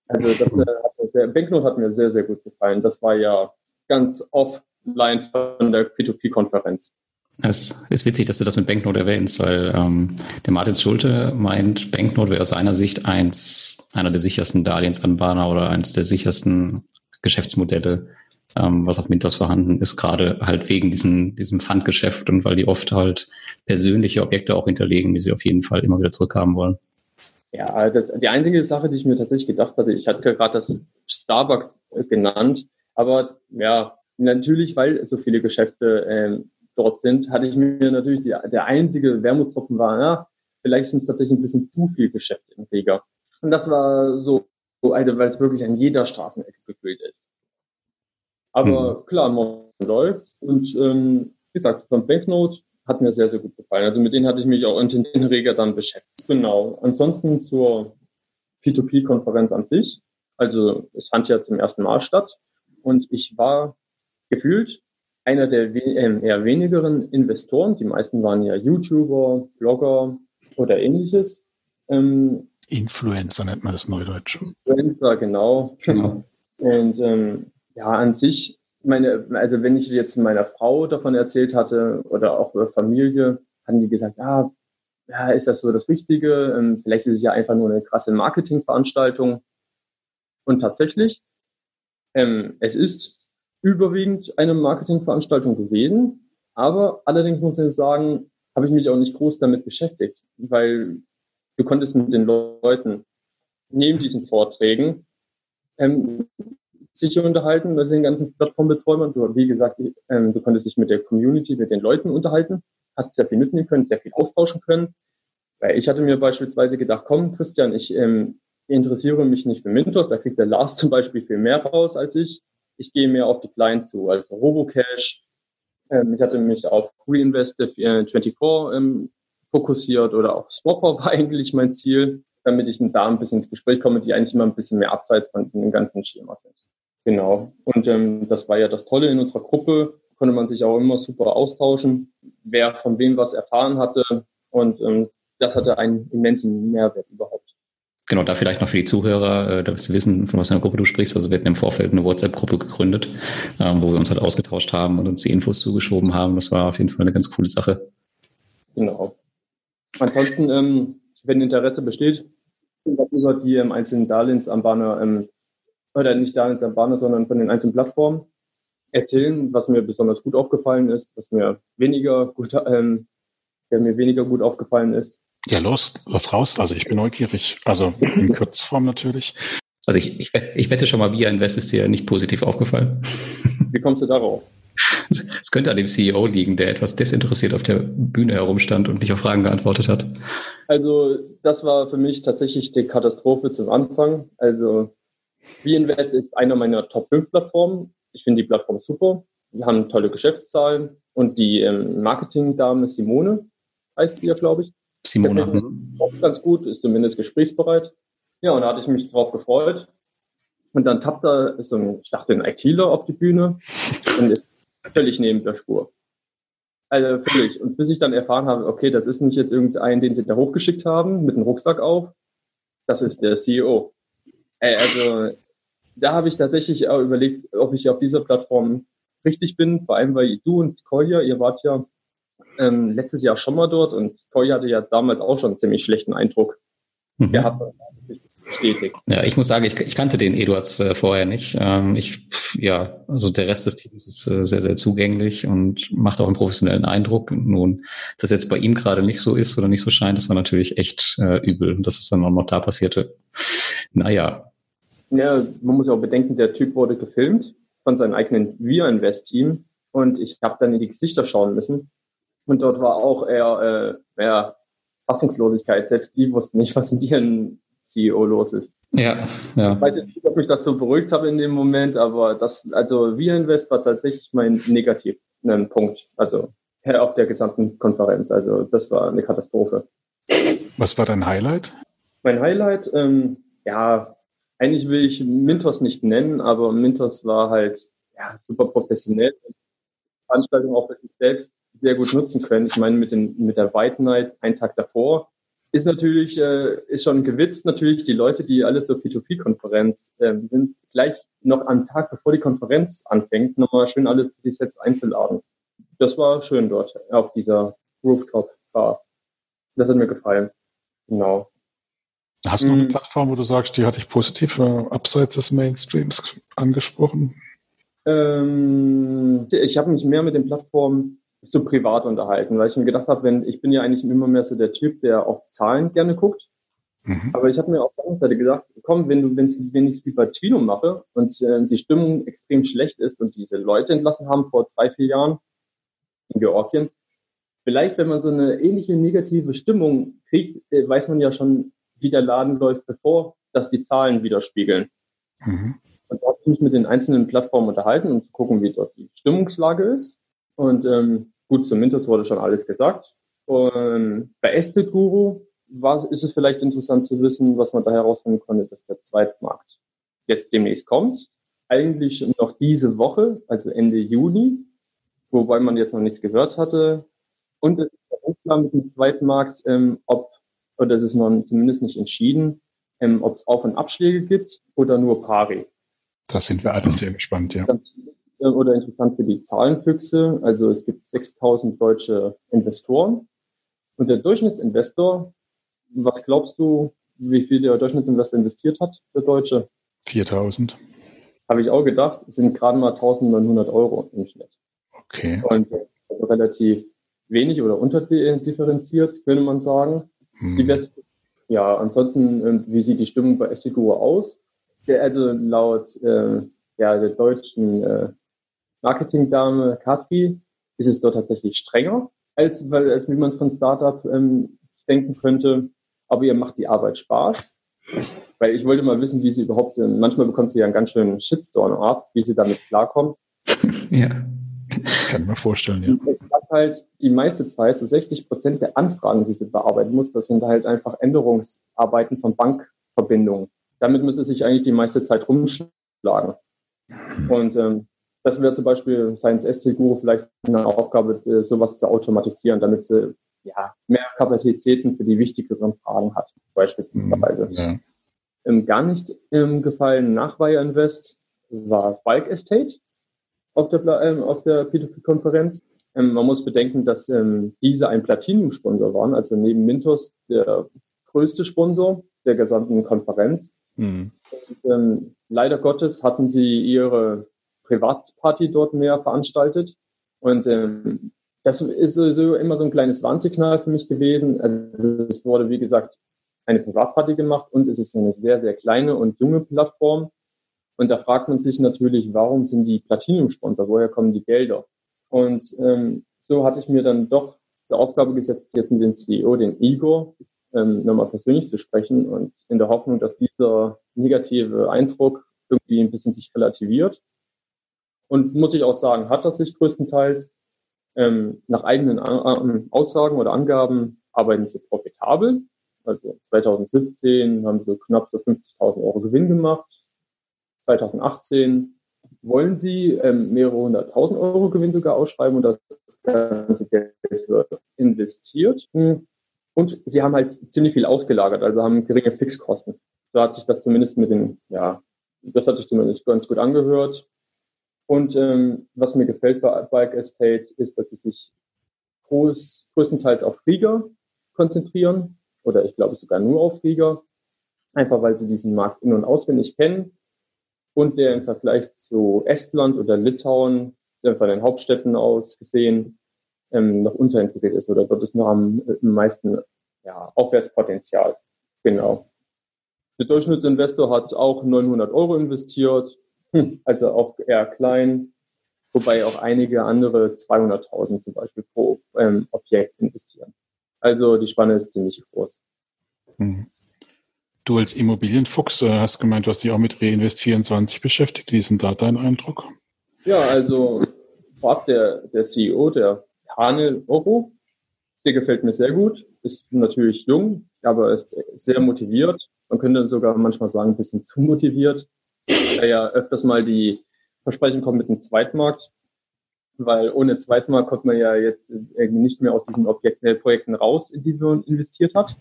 Also das, äh, der Banknote hat mir sehr, sehr gut gefallen. Das war ja ganz offline von der P2P-Konferenz. Es ist witzig, dass du das mit Banknote erwähnst, weil ähm, der Martin Schulte meint, Banknote wäre aus seiner Sicht eins, einer der sichersten Darlehensanbahner oder eines der sichersten Geschäftsmodelle, ähm, was auf Mintos vorhanden ist, gerade halt wegen diesen, diesem Pfandgeschäft und weil die oft halt persönliche Objekte auch hinterlegen, die sie auf jeden Fall immer wieder zurückhaben wollen. Ja, das, die einzige Sache, die ich mir tatsächlich gedacht hatte, ich hatte gerade das Starbucks genannt, aber ja, natürlich, weil so viele Geschäfte ähm, dort sind, hatte ich mir natürlich die, der einzige Wermutstropfen war, ja, vielleicht sind es tatsächlich ein bisschen zu viel Geschäfte im Riga. Und das war so, so also, weil es wirklich an jeder Straßenecke gefüllt ist. Aber mhm. klar, man läuft und ähm, wie gesagt, von Banknote hat mir sehr, sehr gut gefallen. Also mit denen hatte ich mich auch in den Reger dann beschäftigt. Genau. Ansonsten zur P2P-Konferenz an sich. Also es fand ja zum ersten Mal statt und ich war gefühlt einer der äh, eher wenigeren Investoren. Die meisten waren ja YouTuber, Blogger oder ähnliches. Ähm, Influencer nennt man das Neudeutsch. Influencer, genau. genau. Und ähm, ja, an sich, meine, also wenn ich jetzt meiner Frau davon erzählt hatte oder auch der Familie, haben die gesagt, ja, ja, ist das so das Richtige? Ähm, vielleicht ist es ja einfach nur eine krasse Marketingveranstaltung. Und tatsächlich, ähm, es ist überwiegend eine Marketingveranstaltung gewesen. Aber allerdings muss ich sagen, habe ich mich auch nicht groß damit beschäftigt, weil du konntest mit den Leuten neben diesen Vorträgen ähm, sich unterhalten mit den ganzen Plattformbetreibern. Du, wie gesagt, ähm, du konntest dich mit der Community, mit den Leuten unterhalten, hast sehr viel mitnehmen können, sehr viel austauschen können. Weil ich hatte mir beispielsweise gedacht, komm, Christian, ich ähm, interessiere mich nicht für Mintos, da kriegt der Lars zum Beispiel viel mehr raus als ich. Ich gehe mehr auf die Kleinen zu, also Robocash. Ähm, ich hatte mich auf Reinvestive24 ähm, fokussiert oder auch Swapper war (laughs) eigentlich mein Ziel, damit ich da ein bisschen ins Gespräch komme, die eigentlich immer ein bisschen mehr abseits von dem ganzen Schema sind. Genau. Und ähm, das war ja das Tolle in unserer Gruppe, konnte man sich auch immer super austauschen, wer von wem was erfahren hatte. Und ähm, das hatte einen immensen Mehrwert überhaupt. Genau, da vielleicht noch für die Zuhörer, äh, dass sie wissen, von was für einer Gruppe du sprichst. Also wir hatten im Vorfeld eine WhatsApp-Gruppe gegründet, ähm, wo wir uns halt ausgetauscht haben und uns die Infos zugeschoben haben. Das war auf jeden Fall eine ganz coole Sache. Genau. Ansonsten, ähm, wenn Interesse besteht, über die ähm, einzelnen Darlehensanbahner, ähm, oder nicht Darlehensanbahner, sondern von den einzelnen Plattformen erzählen, was mir besonders gut aufgefallen ist, was mir weniger gut, ähm, der mir weniger gut aufgefallen ist. Ja, los, lass raus. Also ich bin neugierig. Also in (laughs) Kurzform natürlich. Also ich, ich, ich wette schon mal, Via Invest ist dir nicht positiv aufgefallen. Wie kommst du darauf? Es könnte an dem CEO liegen, der etwas desinteressiert auf der Bühne herumstand und nicht auf Fragen geantwortet hat. Also das war für mich tatsächlich die Katastrophe zum Anfang. Also VInvest ist einer meiner Top 5 Plattformen. Ich finde die Plattform super. Wir haben tolle Geschäftszahlen und die ähm, Marketing-Dame Simone heißt sie ja, glaube ich. Simone. Auch ganz gut, ist zumindest gesprächsbereit. Ja, und da hatte ich mich drauf gefreut. Und dann tappt da so ein, ich dachte, ein ITler auf die Bühne und ist völlig neben der Spur. Also völlig. Und bis ich dann erfahren habe, okay, das ist nicht jetzt irgendein, den sie da hochgeschickt haben, mit einem Rucksack auf. Das ist der CEO. Also da habe ich tatsächlich auch überlegt, ob ich auf dieser Plattform richtig bin, vor allem weil du und Kolja, ihr wart ja ähm, letztes Jahr schon mal dort und Kolja hatte ja damals auch schon einen ziemlich schlechten Eindruck mhm. gehabt bestätigt. Ja, ich muss sagen, ich, ich kannte den Eduards äh, vorher nicht. Ähm, ich, ja, also der Rest des Teams ist äh, sehr, sehr zugänglich und macht auch einen professionellen Eindruck. Nun, dass jetzt bei ihm gerade nicht so ist oder nicht so scheint, das war natürlich echt äh, übel, dass es dann auch noch da passierte. Naja. Ja, man muss auch bedenken, der Typ wurde gefilmt von seinem eigenen Wir Invest Team und ich habe dann in die Gesichter schauen müssen und dort war auch eher, äh, eher Fassungslosigkeit. Selbst die wussten nicht, was mit ihren CEO los ist. Ja, ja. Ich weiß nicht, ob ich das so beruhigt habe in dem Moment, aber das, also Wir Invest war tatsächlich mein negativ Punkt. Also auf der gesamten Konferenz. Also das war eine Katastrophe. Was war dein Highlight? Mein Highlight, ähm, ja, eigentlich will ich Mintos nicht nennen, aber Mintos war halt ja, super professionell. Die Veranstaltung auch für sich selbst sehr gut nutzen können. Ich meine, mit, den, mit der White Night einen Tag davor ist natürlich, äh, ist schon gewitzt natürlich, die Leute, die alle zur P2P-Konferenz äh, sind, gleich noch am Tag, bevor die Konferenz anfängt, nochmal schön alle zu sich selbst einzuladen. Das war schön dort auf dieser Rooftop-Bar. Das hat mir gefallen. Genau. Hast du noch eine hm. Plattform, wo du sagst, die hatte ich positiv äh, abseits des Mainstreams angesprochen? Ähm, ich habe mich mehr mit den Plattformen so privat unterhalten, weil ich mir gedacht habe, wenn ich bin ja eigentlich immer mehr so der Typ, der auf Zahlen gerne guckt. Mhm. Aber ich habe mir auf der anderen Seite gesagt, komm, wenn du, wenn ich es wie bei Twino mache und äh, die Stimmung extrem schlecht ist und diese Leute entlassen haben vor drei, vier Jahren in Georgien, vielleicht, wenn man so eine ähnliche negative Stimmung kriegt, äh, weiß man ja schon, wie der Laden läuft, bevor das die Zahlen widerspiegeln. Mhm. Und da habe ich mich mit den einzelnen Plattformen unterhalten, um zu gucken, wie dort die Stimmungslage ist. Und ähm, gut, zum Mintos wurde schon alles gesagt. Und bei Estate Guru war, ist es vielleicht interessant zu wissen, was man da herausfinden konnte, dass der Zweitmarkt jetzt demnächst kommt. Eigentlich noch diese Woche, also Ende Juni, wobei man jetzt noch nichts gehört hatte. Und es ist unklar mit dem Zweitmarkt, ähm, ob, oder es ist noch zumindest nicht entschieden, ähm, ob es Auf- und Abschläge gibt oder nur Pari. Da sind wir alle sehr gespannt, ja. Oder interessant für die Zahlenfüchse. Also es gibt 6000 deutsche Investoren. Und der Durchschnittsinvestor, was glaubst du, wie viel der Durchschnittsinvestor investiert hat, der Deutsche? 4000. habe ich auch gedacht, sind gerade mal 1900 Euro im Schnitt. Okay. Und also relativ wenig oder unterdifferenziert, könnte man sagen. Hm. ja, ansonsten, ähm, wie sieht die Stimmung bei STGO aus? Also laut äh, ja, der deutschen äh, Marketingdame Katri ist es dort tatsächlich strenger, als, weil, als wie man von Startup ähm, denken könnte. Aber ihr macht die Arbeit Spaß. Weil ich wollte mal wissen, wie sie überhaupt, manchmal bekommt sie ja einen ganz schönen Shitstorm ab, wie sie damit klarkommt. (laughs) ja. Kann man vorstellen, ja. Ich habe halt die meiste Zeit, so 60 Prozent der Anfragen, die sie bearbeiten muss, das sind halt einfach Änderungsarbeiten von Bankverbindungen. Damit muss sie sich eigentlich die meiste Zeit rumschlagen. Mhm. Und ähm, das wäre zum Beispiel Science ST Guru vielleicht eine Aufgabe, äh, sowas zu automatisieren, damit sie ja, mehr Kapazitäten für die wichtigeren Fragen hat, beispielsweise. Mhm, ja. Ähm, gar nicht ähm, gefallen nach Wire Invest war Bike Estate auf der, ähm, auf der P2P-Konferenz. Ähm, man muss bedenken, dass diese ein Platinum-Sponsor waren, also neben Mintos der größte Sponsor der gesamten Konferenz. Mhm. Und, leider Gottes hatten sie ihre Privatparty dort mehr veranstaltet. Und ähm, das ist sowieso immer so ein kleines Warnsignal für mich gewesen. Also es wurde, wie gesagt, eine Privatparty gemacht und es ist eine sehr, sehr kleine und junge Plattform. Und da fragt man sich natürlich, warum sind die Platinum-Sponsor? Woher kommen die Gelder? Und ähm, so hatte ich mir dann doch zur Aufgabe gesetzt, jetzt mit dem CEO, den Igor, ähm, nochmal persönlich zu sprechen und in der Hoffnung, dass dieser negative Eindruck irgendwie ein bisschen sich relativiert. Und muss ich auch sagen, hat das sich größtenteils. Ähm, nach eigenen äh, Aussagen oder Angaben arbeiten sie profitabel. Also 2017 haben sie knapp so 50.000 Euro Gewinn gemacht. 2018 wollen sie ähm, mehrere hunderttausend Euro Gewinn sogar ausschreiben und das ganze Geld wird investiert. Und sie haben halt ziemlich viel ausgelagert, also haben geringe Fixkosten. So hat sich das zumindest mit den, ja, das hat sich zumindest ganz gut angehört. Und ähm, was mir gefällt bei Bike Estate ist, dass sie sich groß, größtenteils auf Flieger konzentrieren. Oder ich glaube sogar nur auf Flieger, einfach weil sie diesen Markt in- und auswendig kennen. Und der im Vergleich zu Estland oder Litauen, von den Hauptstädten aus gesehen, ähm, noch unterentwickelt ist. Oder dort ist noch am, am meisten ja, Aufwärtspotenzial. Genau. Der Durchschnittsinvestor hat auch 900 Euro investiert, also auch eher klein, wobei auch einige andere 200.000 zum Beispiel pro ähm, Objekt investieren. Also die Spanne ist ziemlich groß. Hm. Du als Immobilienfuchs äh, hast gemeint, du hast dich auch mit Reinvest24 beschäftigt. Wie ist denn da dein Eindruck? Ja, also vorab der, der CEO, der Hanel Oro, der gefällt mir sehr gut, ist natürlich jung, aber ist sehr motiviert. Man könnte sogar manchmal sagen, ein bisschen zu motiviert, da ja öfters mal die Versprechen kommen mit dem Zweitmarkt weil ohne Zweitmarkt kommt man ja jetzt irgendwie nicht mehr aus diesen Objekten, äh, Projekten raus, in die man investiert hat.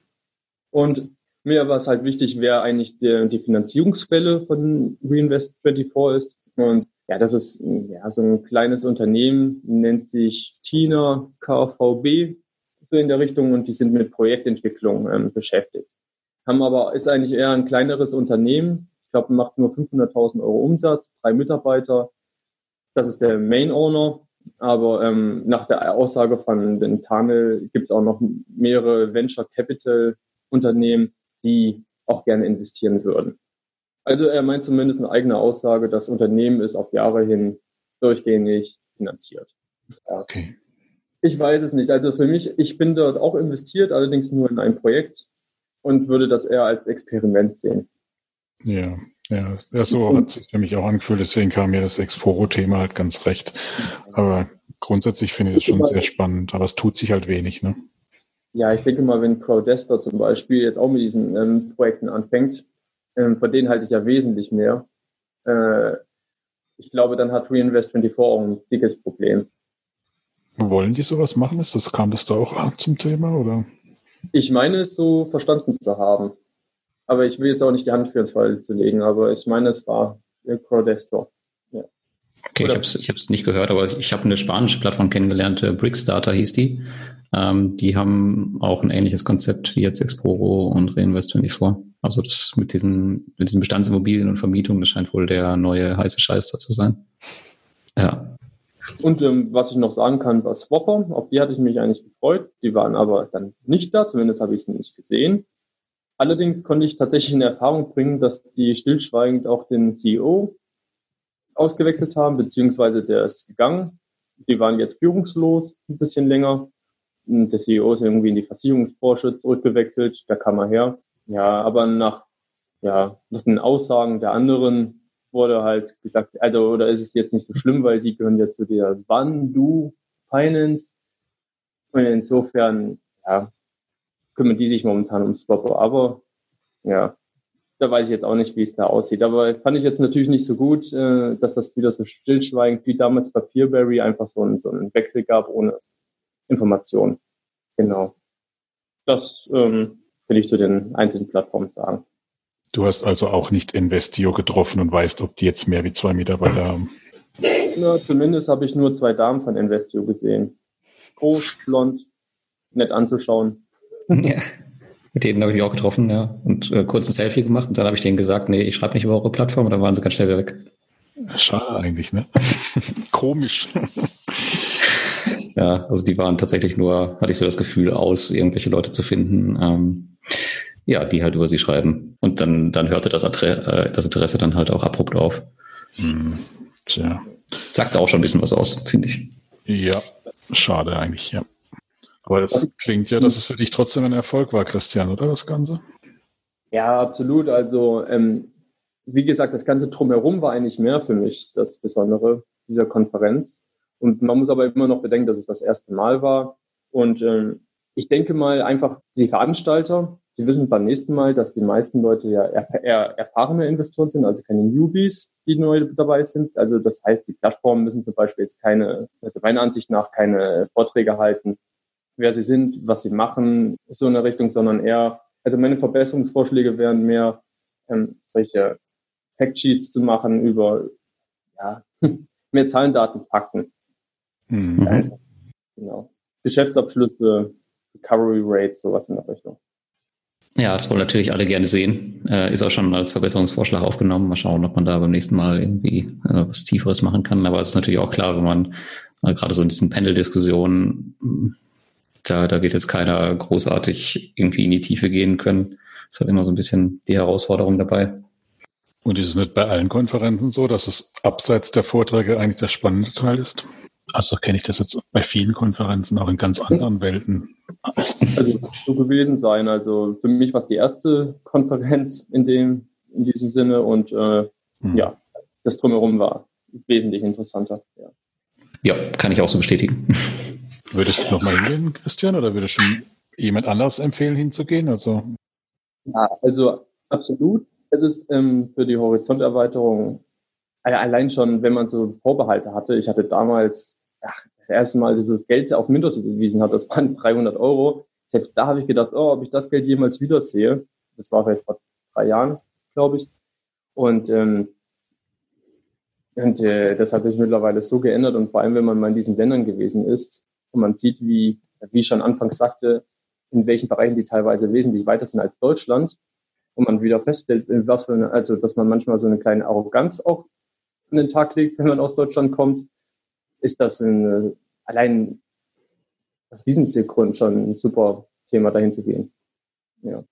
Und mir war es halt wichtig, wer eigentlich die, die Finanzierungsquelle von Reinvest24 ist. Und ja, das ist ja so ein kleines Unternehmen, nennt sich Tina KVB, so in der Richtung, und die sind mit Projektentwicklung ähm, beschäftigt. Haben aber, ist eigentlich eher ein kleineres Unternehmen. Ich glaube, macht nur 500.000 Euro Umsatz, drei Mitarbeiter. Das ist der Main Owner aber ähm, nach der Aussage von den Tamil gibt es auch noch mehrere Venture Capital Unternehmen, die auch gerne investieren würden. Also er meint zumindest eine eigene Aussage, das Unternehmen ist auf Jahre hin durchgängig finanziert. Ja. Okay. Ich weiß es nicht. Also für mich, ich bin dort auch investiert, allerdings nur in ein Projekt und würde das eher als Experiment sehen. Ja, ja, ja so hat sich für mich auch angefühlt, deswegen kam mir das Exporo-Thema halt ganz recht. Aber grundsätzlich finde ich es schon sehr spannend, aber es tut sich halt wenig, ne? Ja, ich denke mal, wenn Crowdester zum Beispiel jetzt auch mit diesen ähm, Projekten anfängt, ähm, von denen halte ich ja wesentlich mehr. Äh, ich glaube, dann hat Reinvest24 auch ein dickes Problem. Wollen die sowas machen? Ist das, kam das da auch (laughs) zum Thema, oder? Ich meine es so verstanden zu haben. Aber ich will jetzt auch nicht die Hand für ins zu legen, aber ich meine, es war Crowdestor. Ja. Okay, Oder? ich habe es nicht gehört, aber ich habe eine spanische Plattform kennengelernt, äh, Brickstarter hieß die. Ähm, die haben auch ein ähnliches Konzept wie jetzt Exporo und Reinvest24. Also das mit diesen, mit diesen Bestandsimmobilien und Vermietungen, das scheint wohl der neue heiße Scheiß da zu sein. Ja. Und ähm, was ich noch sagen kann, war Swapper, auf die hatte ich mich eigentlich gefreut. Die waren aber dann nicht da, zumindest habe ich sie nicht gesehen. Allerdings konnte ich tatsächlich in Erfahrung bringen, dass die stillschweigend auch den CEO ausgewechselt haben, beziehungsweise der ist gegangen. Die waren jetzt führungslos ein bisschen länger. Und der CEO ist irgendwie in die Versicherungsbranche zurückgewechselt, da kam er her. Ja, aber nach, ja, nach den Aussagen der anderen wurde halt gesagt, also, oder ist es jetzt nicht so schlimm, weil die gehören ja zu der Bandu Finance. Und insofern, ja, kümmern die sich momentan um Swapper. Aber, ja, da weiß ich jetzt auch nicht, wie es da aussieht. Aber fand ich jetzt natürlich nicht so gut, äh, dass das wieder so stillschweigend wie damals bei Peerberry einfach so, so einen Wechsel gab ohne Information. Genau. Das ähm, will ich zu den einzelnen Plattformen sagen. Du hast also auch nicht Investio getroffen und weißt, ob die jetzt mehr wie zwei Mitarbeiter haben. Na, zumindest habe ich nur zwei Damen von Investio gesehen. Groß, blond, nett anzuschauen. Ja. Mit denen habe ich mich auch getroffen, ja. Und äh, kurz ein Selfie gemacht und dann habe ich denen gesagt, nee, ich schreibe nicht über eure Plattform und dann waren sie ganz schnell wieder weg. Schade eigentlich, ne? (laughs) Komisch. ja, also die waren tatsächlich nur, hatte ich so das Gefühl, aus, irgendwelche Leute zu finden, ähm, ja, die halt über sie schreiben. Und dann, dann hörte das, Adre äh, das Interesse dann halt auch abrupt auf. Hm, tja. Sagt auch schon ein bisschen was aus, finde ich. Ja, schade eigentlich, ja. Aber das klingt ja, dass es für dich trotzdem ein Erfolg war, Christian, oder das Ganze? Ja, absolut. Also, ähm, wie gesagt, das Ganze drumherum war eigentlich mehr für mich das Besondere dieser Konferenz. Und man muss aber immer noch bedenken, dass es das erste Mal war. Und ähm, ich denke mal einfach, die Veranstalter, die wissen beim nächsten Mal, dass die meisten Leute ja eher erfahrene Investoren sind, also keine Newbies, die neu dabei sind. Also das heißt, die Plattformen müssen zum Beispiel jetzt keine, also meiner Ansicht nach keine Vorträge halten, wer sie sind, was sie machen, so in der Richtung, sondern eher, also meine Verbesserungsvorschläge wären mehr ähm, solche Factsheets zu machen über ja, (laughs) mehr Zahlen, Daten, Fakten. Mhm. Also, genau. Geschäftsabschlüsse, Recovery Rates, sowas in der Richtung. Ja, das wollen natürlich alle gerne sehen. Äh, ist auch schon als Verbesserungsvorschlag aufgenommen. Mal schauen, ob man da beim nächsten Mal irgendwie äh, was Tieferes machen kann. Aber es ist natürlich auch klar, wenn man äh, gerade so in diesen Panel-Diskussionen da, da wird jetzt keiner großartig irgendwie in die Tiefe gehen können. Das ist halt immer so ein bisschen die Herausforderung dabei. Und ist es nicht bei allen Konferenzen so, dass es abseits der Vorträge eigentlich der spannende Teil ist? Also kenne ich das jetzt bei vielen Konferenzen auch in ganz anderen (laughs) Welten. Also so gewesen sein. Also für mich war es die erste Konferenz in dem in diesem Sinne und äh, hm. ja, das drumherum war wesentlich interessanter. Ja. ja, kann ich auch so bestätigen. (laughs) Würdest du nochmal hingehen, Christian, oder würdest schon jemand anders empfehlen, hinzugehen? Also, ja, also absolut. Es ist ähm, für die Horizonterweiterung allein schon, wenn man so Vorbehalte hatte. Ich hatte damals ach, das erste Mal so Geld auf Mintos überwiesen hat, das waren 300 Euro. Selbst da habe ich gedacht, oh, ob ich das Geld jemals wiedersehe. Das war vielleicht vor drei Jahren, glaube ich. Und ähm, und äh, das hat sich mittlerweile so geändert und vor allem, wenn man mal in diesen Ländern gewesen ist, und man sieht, wie, wie ich schon anfangs sagte, in welchen Bereichen die teilweise wesentlich weiter sind als Deutschland. Und man wieder feststellt, was für eine, also, dass man manchmal so eine kleine Arroganz auch an den Tag legt, wenn man aus Deutschland kommt, ist das ein, allein aus diesem Grund schon ein super Thema, dahin zu gehen. Ja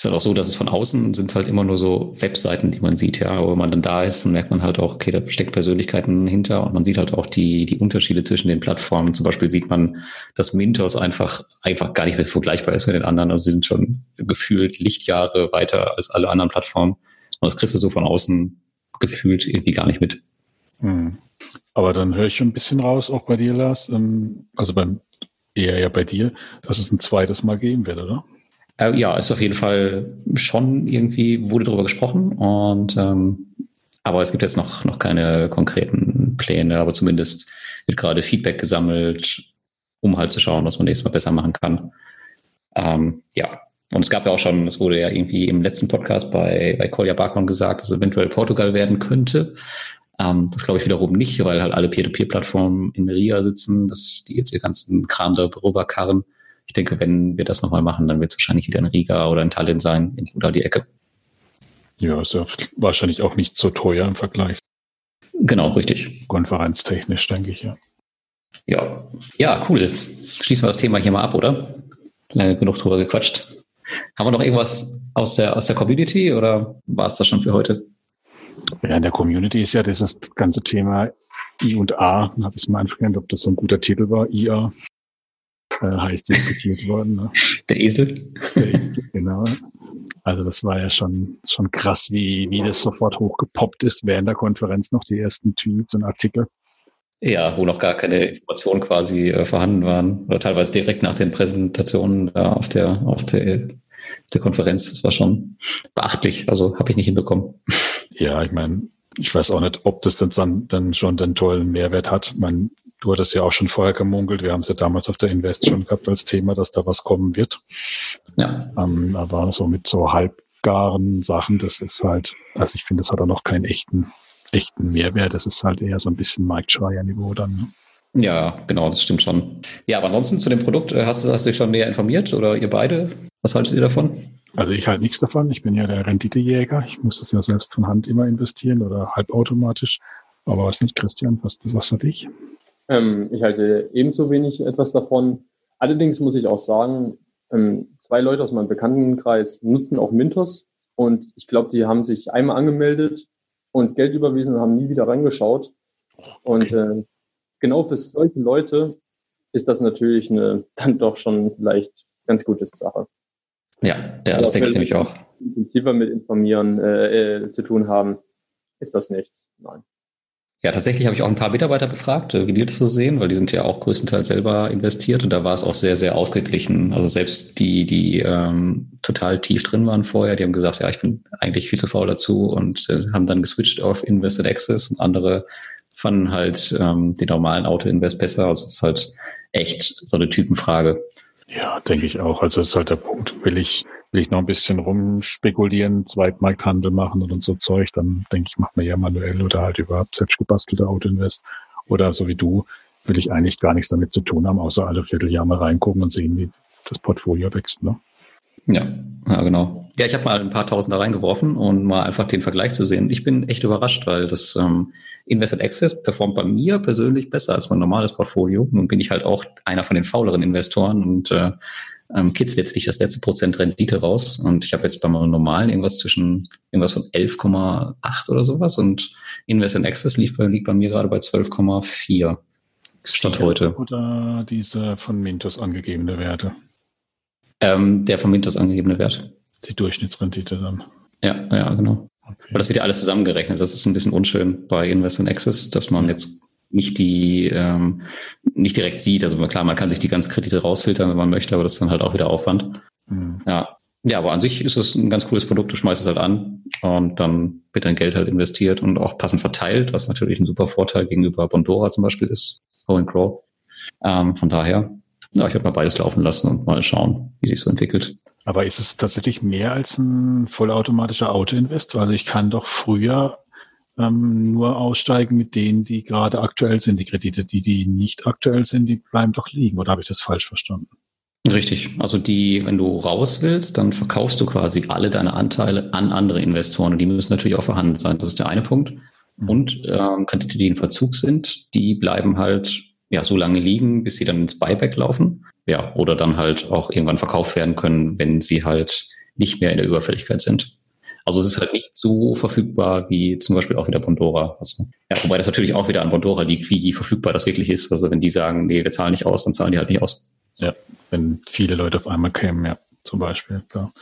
ist halt auch so, dass es von außen sind halt immer nur so Webseiten, die man sieht, ja. Aber wenn man dann da ist, dann merkt man halt auch, okay, da steckt Persönlichkeiten hinter und man sieht halt auch die, die Unterschiede zwischen den Plattformen. Zum Beispiel sieht man, dass Mintos einfach, einfach gar nicht mehr vergleichbar ist mit den anderen. Also sie sind schon gefühlt Lichtjahre weiter als alle anderen Plattformen. Und das kriegst du so von außen gefühlt irgendwie gar nicht mit. Hm. Aber dann höre ich schon ein bisschen raus, auch bei dir, Lars, ähm, also beim, eher ja bei dir, dass es ein zweites Mal geben wird, oder? Äh, ja, ist auf jeden Fall schon irgendwie, wurde darüber gesprochen und ähm, aber es gibt jetzt noch, noch keine konkreten Pläne, aber zumindest wird gerade Feedback gesammelt, um halt zu schauen, was man nächstes Mal besser machen kann. Ähm, ja, und es gab ja auch schon, es wurde ja irgendwie im letzten Podcast bei, bei Kolja Barkon gesagt, dass eventuell Portugal werden könnte. Ähm, das glaube ich wiederum nicht, weil halt alle Peer-to-Peer-Plattformen in RIA sitzen, dass die jetzt ihr ganzen Kram darüber karren ich denke, wenn wir das nochmal machen, dann wird es wahrscheinlich wieder in Riga oder in Tallinn sein, da die Ecke. Ja, ist ja wahrscheinlich auch nicht so teuer im Vergleich. Genau, richtig. Konferenztechnisch, denke ich, ja. Ja, ja, cool. Schließen wir das Thema hier mal ab, oder? Lange genug drüber gequatscht. Haben wir noch irgendwas aus der, aus der Community oder war es das schon für heute? Ja, in der Community ist ja dieses ganze Thema I und A, habe ich mal angefangen, ob das so ein guter Titel war, IA, äh, heiß diskutiert worden. Ne? Der Esel. Der Esel, genau. Also das war ja schon, schon krass, wie, wie das sofort hochgepoppt ist während der Konferenz noch die ersten Tweets und Artikel. Ja, wo noch gar keine Informationen quasi äh, vorhanden waren. Oder teilweise direkt nach den Präsentationen äh, auf der, auf der, der Konferenz. Das war schon beachtlich. Also habe ich nicht hinbekommen. Ja, ich meine, ich weiß auch nicht, ob das dann, dann schon den tollen Mehrwert hat. Man, du hattest ja auch schon vorher gemunkelt. Wir haben es ja damals auf der Invest schon gehabt als Thema, dass da was kommen wird. Ja. Ähm, aber so mit so halbgaren Sachen, das ist halt, also ich finde, das hat auch noch keinen echten echten Mehrwert. Das ist halt eher so ein bisschen Marktschreier-Niveau dann. Ne? Ja, genau, das stimmt schon. Ja, aber ansonsten zu dem Produkt, äh, hast, hast du dich schon näher informiert oder ihr beide? Was haltet ihr davon? Also ich halte nichts davon. Ich bin ja der Renditejäger. Ich muss das ja selbst von Hand immer investieren oder halbautomatisch. Aber was nicht, Christian, was ist was für dich? Ähm, ich halte ebenso wenig etwas davon. Allerdings muss ich auch sagen, ähm, zwei Leute aus meinem Bekanntenkreis nutzen auch Mintos und ich glaube, die haben sich einmal angemeldet und Geld überwiesen und haben nie wieder reingeschaut. Und äh, genau für solche Leute ist das natürlich eine dann doch schon vielleicht ganz gute Sache. Ja, ja, das denke ich nämlich auch. Intensiver mit Informieren äh, äh, zu tun haben, ist das nichts. Nein. Ja, tatsächlich habe ich auch ein paar Mitarbeiter befragt, äh, wie die das so sehen, weil die sind ja auch größtenteils selber investiert und da war es auch sehr, sehr ausgeglichen. Also selbst die, die ähm, total tief drin waren vorher, die haben gesagt, ja, ich bin eigentlich viel zu faul dazu und äh, haben dann geswitcht auf Invested Access und andere fanden halt ähm, den normalen Auto-Invest besser. Also es ist halt echt so eine Typenfrage. Ja, denke ich auch. Also es ist halt der Punkt, will ich will ich noch ein bisschen rumspekulieren, Zweitmarkthandel machen und so Zeug, dann denke ich, macht man ja manuell oder halt überhaupt selbst gebastelte Autoinvest. Oder so wie du, will ich eigentlich gar nichts damit zu tun haben, außer alle Vierteljahr mal reingucken und sehen, wie das Portfolio wächst. Ne? Ja, ja, genau. Ja, ich habe mal ein paar Tausend da reingeworfen und mal einfach den Vergleich zu sehen. Ich bin echt überrascht, weil das ähm, Invested Access performt bei mir persönlich besser als mein normales Portfolio. Nun bin ich halt auch einer von den fauleren Investoren und äh, ähm, kitzelt jetzt nicht das letzte Prozent Rendite raus. Und ich habe jetzt beim normalen irgendwas zwischen irgendwas von 11,8 oder sowas und Invest in Access liegt bei, liegt bei mir gerade bei 12,4. Stand heute. Oder diese von Mintos angegebene Werte? Ähm, der von Mintos angegebene Wert. Die Durchschnittsrendite dann. Ja, ja, genau. Okay. Aber das wird ja alles zusammengerechnet. Das ist ein bisschen unschön bei Invest in Access, dass man jetzt nicht die ähm, nicht direkt sieht. Also klar, man kann sich die ganzen Kredite rausfiltern, wenn man möchte, aber das ist dann halt auch wieder Aufwand. Mhm. Ja. Ja, aber an sich ist es ein ganz cooles Produkt. Du schmeißt es halt an und dann wird dein Geld halt investiert und auch passend verteilt, was natürlich ein super Vorteil gegenüber Bondora zum Beispiel ist, Go Crow. Ähm, von daher, ja, ich würde mal beides laufen lassen und mal schauen, wie sich so entwickelt. Aber ist es tatsächlich mehr als ein vollautomatischer Auto-Investor? Also ich kann doch früher ähm, nur aussteigen mit denen, die gerade aktuell sind, die Kredite. Die, die nicht aktuell sind, die bleiben doch liegen. Oder habe ich das falsch verstanden? Richtig. Also die, wenn du raus willst, dann verkaufst du quasi alle deine Anteile an andere Investoren und die müssen natürlich auch vorhanden sein. Das ist der eine Punkt. Mhm. Und ähm, Kredite, die in Verzug sind, die bleiben halt ja so lange liegen, bis sie dann ins Buyback laufen. Ja, oder dann halt auch irgendwann verkauft werden können, wenn sie halt nicht mehr in der Überfälligkeit sind. Also es ist halt nicht so verfügbar wie zum Beispiel auch wieder Bondora. Also, ja, wobei das natürlich auch wieder an Bondora liegt, wie verfügbar das wirklich ist. Also wenn die sagen, nee, wir zahlen nicht aus, dann zahlen die halt nicht aus. Ja, wenn viele Leute auf einmal kämen, ja, zum Beispiel, klar.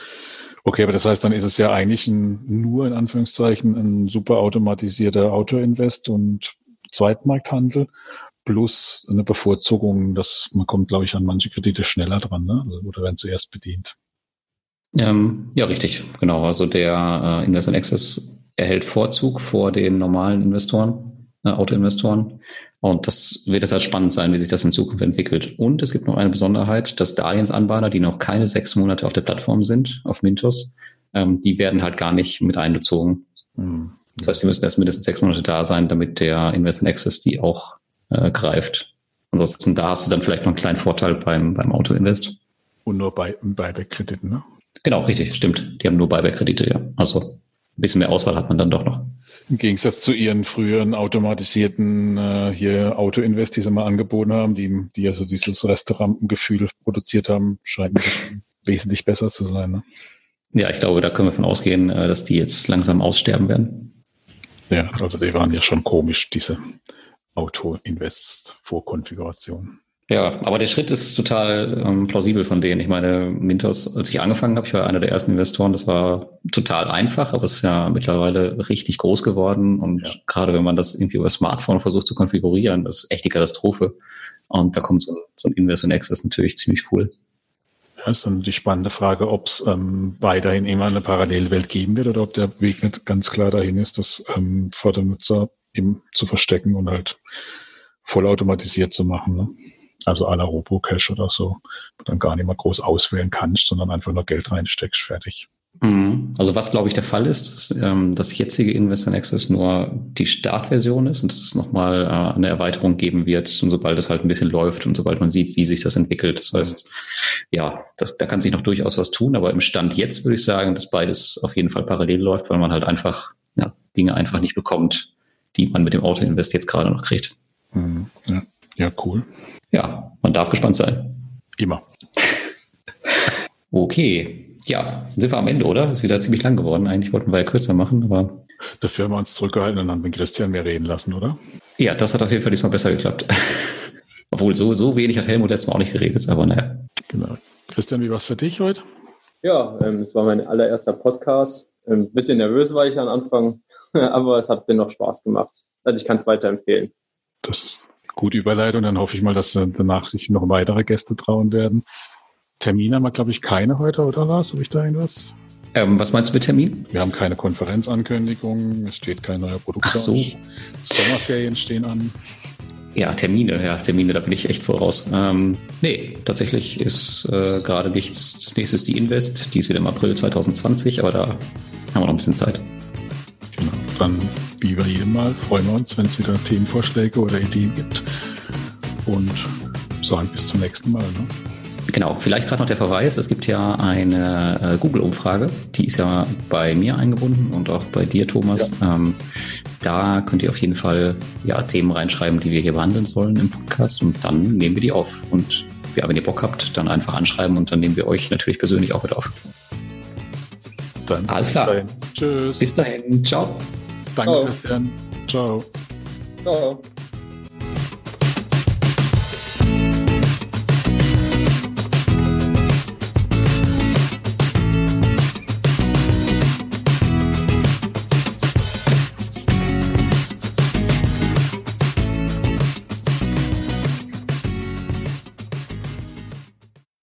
Okay, aber das heißt, dann ist es ja eigentlich ein, nur in Anführungszeichen ein super automatisierter Auto-Invest und Zweitmarkthandel plus eine Bevorzugung, dass man kommt, glaube ich, an manche Kredite schneller dran, ne? Also, oder werden zuerst bedient. Ähm, ja, richtig, genau. Also der äh, Invest in Access erhält Vorzug vor den normalen Investoren, äh, Autoinvestoren. Und das wird halt spannend sein, wie sich das in Zukunft entwickelt. Und es gibt noch eine Besonderheit, dass Darlehensanbahner, die noch keine sechs Monate auf der Plattform sind, auf Mintos, ähm, die werden halt gar nicht mit einbezogen. Mhm. Das heißt, die müssen erst mindestens sechs Monate da sein, damit der Invest in Access die auch äh, greift. Ansonsten da hast du dann vielleicht noch einen kleinen Vorteil beim, beim Auto-Invest. Und nur bei Buyback-Krediten, ne? Genau, richtig, stimmt. Die haben nur Buyback-Kredite, ja. Also ein bisschen mehr Auswahl hat man dann doch noch. Im Gegensatz zu ihren früheren automatisierten äh, hier Auto-Invest, die sie mal angeboten haben, die, die also dieses Restaurantengefühl produziert haben, scheinen (laughs) wesentlich besser zu sein. Ne? Ja, ich glaube, da können wir von ausgehen, äh, dass die jetzt langsam aussterben werden. Ja, also die waren ja schon komisch, diese Auto-Invest-Vorkonfiguration. Ja, aber der Schritt ist total ähm, plausibel von denen. Ich meine, Mintos, als ich angefangen habe, ich war einer der ersten Investoren, das war total einfach, aber es ist ja mittlerweile richtig groß geworden. Und ja. gerade wenn man das irgendwie über Smartphone versucht zu konfigurieren, das ist echt die Katastrophe. Und da kommt so ein, so ein Invest in Access natürlich ziemlich cool. Ja, ist dann die spannende Frage, ob es ähm, weiterhin immer eine Parallelwelt geben wird oder ob der Weg nicht ganz klar dahin ist, das ähm, vor dem Nutzer eben zu verstecken und halt vollautomatisiert zu machen. Ne? Also à la Robocash oder so, wo dann gar nicht mehr groß auswählen kannst, sondern einfach nur Geld reinsteckst, fertig. Mhm. Also was, glaube ich, der Fall ist, dass ähm, das jetzige Investor Access nur die Startversion ist und dass es nochmal äh, eine Erweiterung geben wird, und sobald es halt ein bisschen läuft und sobald man sieht, wie sich das entwickelt. Das heißt, ja, das, da kann sich noch durchaus was tun, aber im Stand jetzt würde ich sagen, dass beides auf jeden Fall parallel läuft, weil man halt einfach ja, Dinge einfach nicht bekommt, die man mit dem Auto-Invest jetzt gerade noch kriegt. Mhm. Ja. ja, cool ja, man darf gespannt sein. Immer. (laughs) okay. Ja, sind wir am Ende, oder? Ist wieder ziemlich lang geworden. Eigentlich wollten wir ja kürzer machen, aber. Dafür haben wir uns zurückgehalten und dann mit Christian mehr reden lassen, oder? Ja, das hat auf jeden Fall diesmal besser geklappt. (laughs) Obwohl, so, so wenig hat Helmut letztes Mal auch nicht geredet, aber naja. Genau. Christian, wie war es für dich heute? Ja, ähm, es war mein allererster Podcast. Ein ähm, bisschen nervös war ich am Anfang, (laughs) aber es hat mir noch Spaß gemacht. Also ich kann es weiterempfehlen. Das ist gute Überleitung. Dann hoffe ich mal, dass danach sich noch weitere Gäste trauen werden. Termine haben wir, glaube ich, keine heute, oder Lars? Habe ich da irgendwas? Ähm, was meinst du mit Termin? Wir haben keine Konferenzankündigung, es steht kein neuer Produkt. Ach so. Sommerferien stehen an. Ja, Termine, ja, Termine, da bin ich echt voraus. Ähm, nee, tatsächlich ist äh, gerade nichts. Das nächste ist die Invest, die ist wieder im April 2020, aber da haben wir noch ein bisschen Zeit. Genau, dann wie bei jedem Mal freuen wir uns, wenn es wieder Themenvorschläge oder Ideen gibt. Und sagen bis zum nächsten Mal. Ne? Genau, vielleicht gerade noch der Verweis, es gibt ja eine äh, Google-Umfrage, die ist ja bei mir eingebunden und auch bei dir, Thomas. Ja. Ähm, da könnt ihr auf jeden Fall ja, Themen reinschreiben, die wir hier behandeln sollen im Podcast und dann nehmen wir die auf. Und ja, wenn ihr Bock habt, dann einfach anschreiben und dann nehmen wir euch natürlich persönlich auch mit auf. Dann Alles klar. Dahin. Tschüss. Bis dahin. Ciao. Danke, Ciao. Christian. Ciao. Ciao.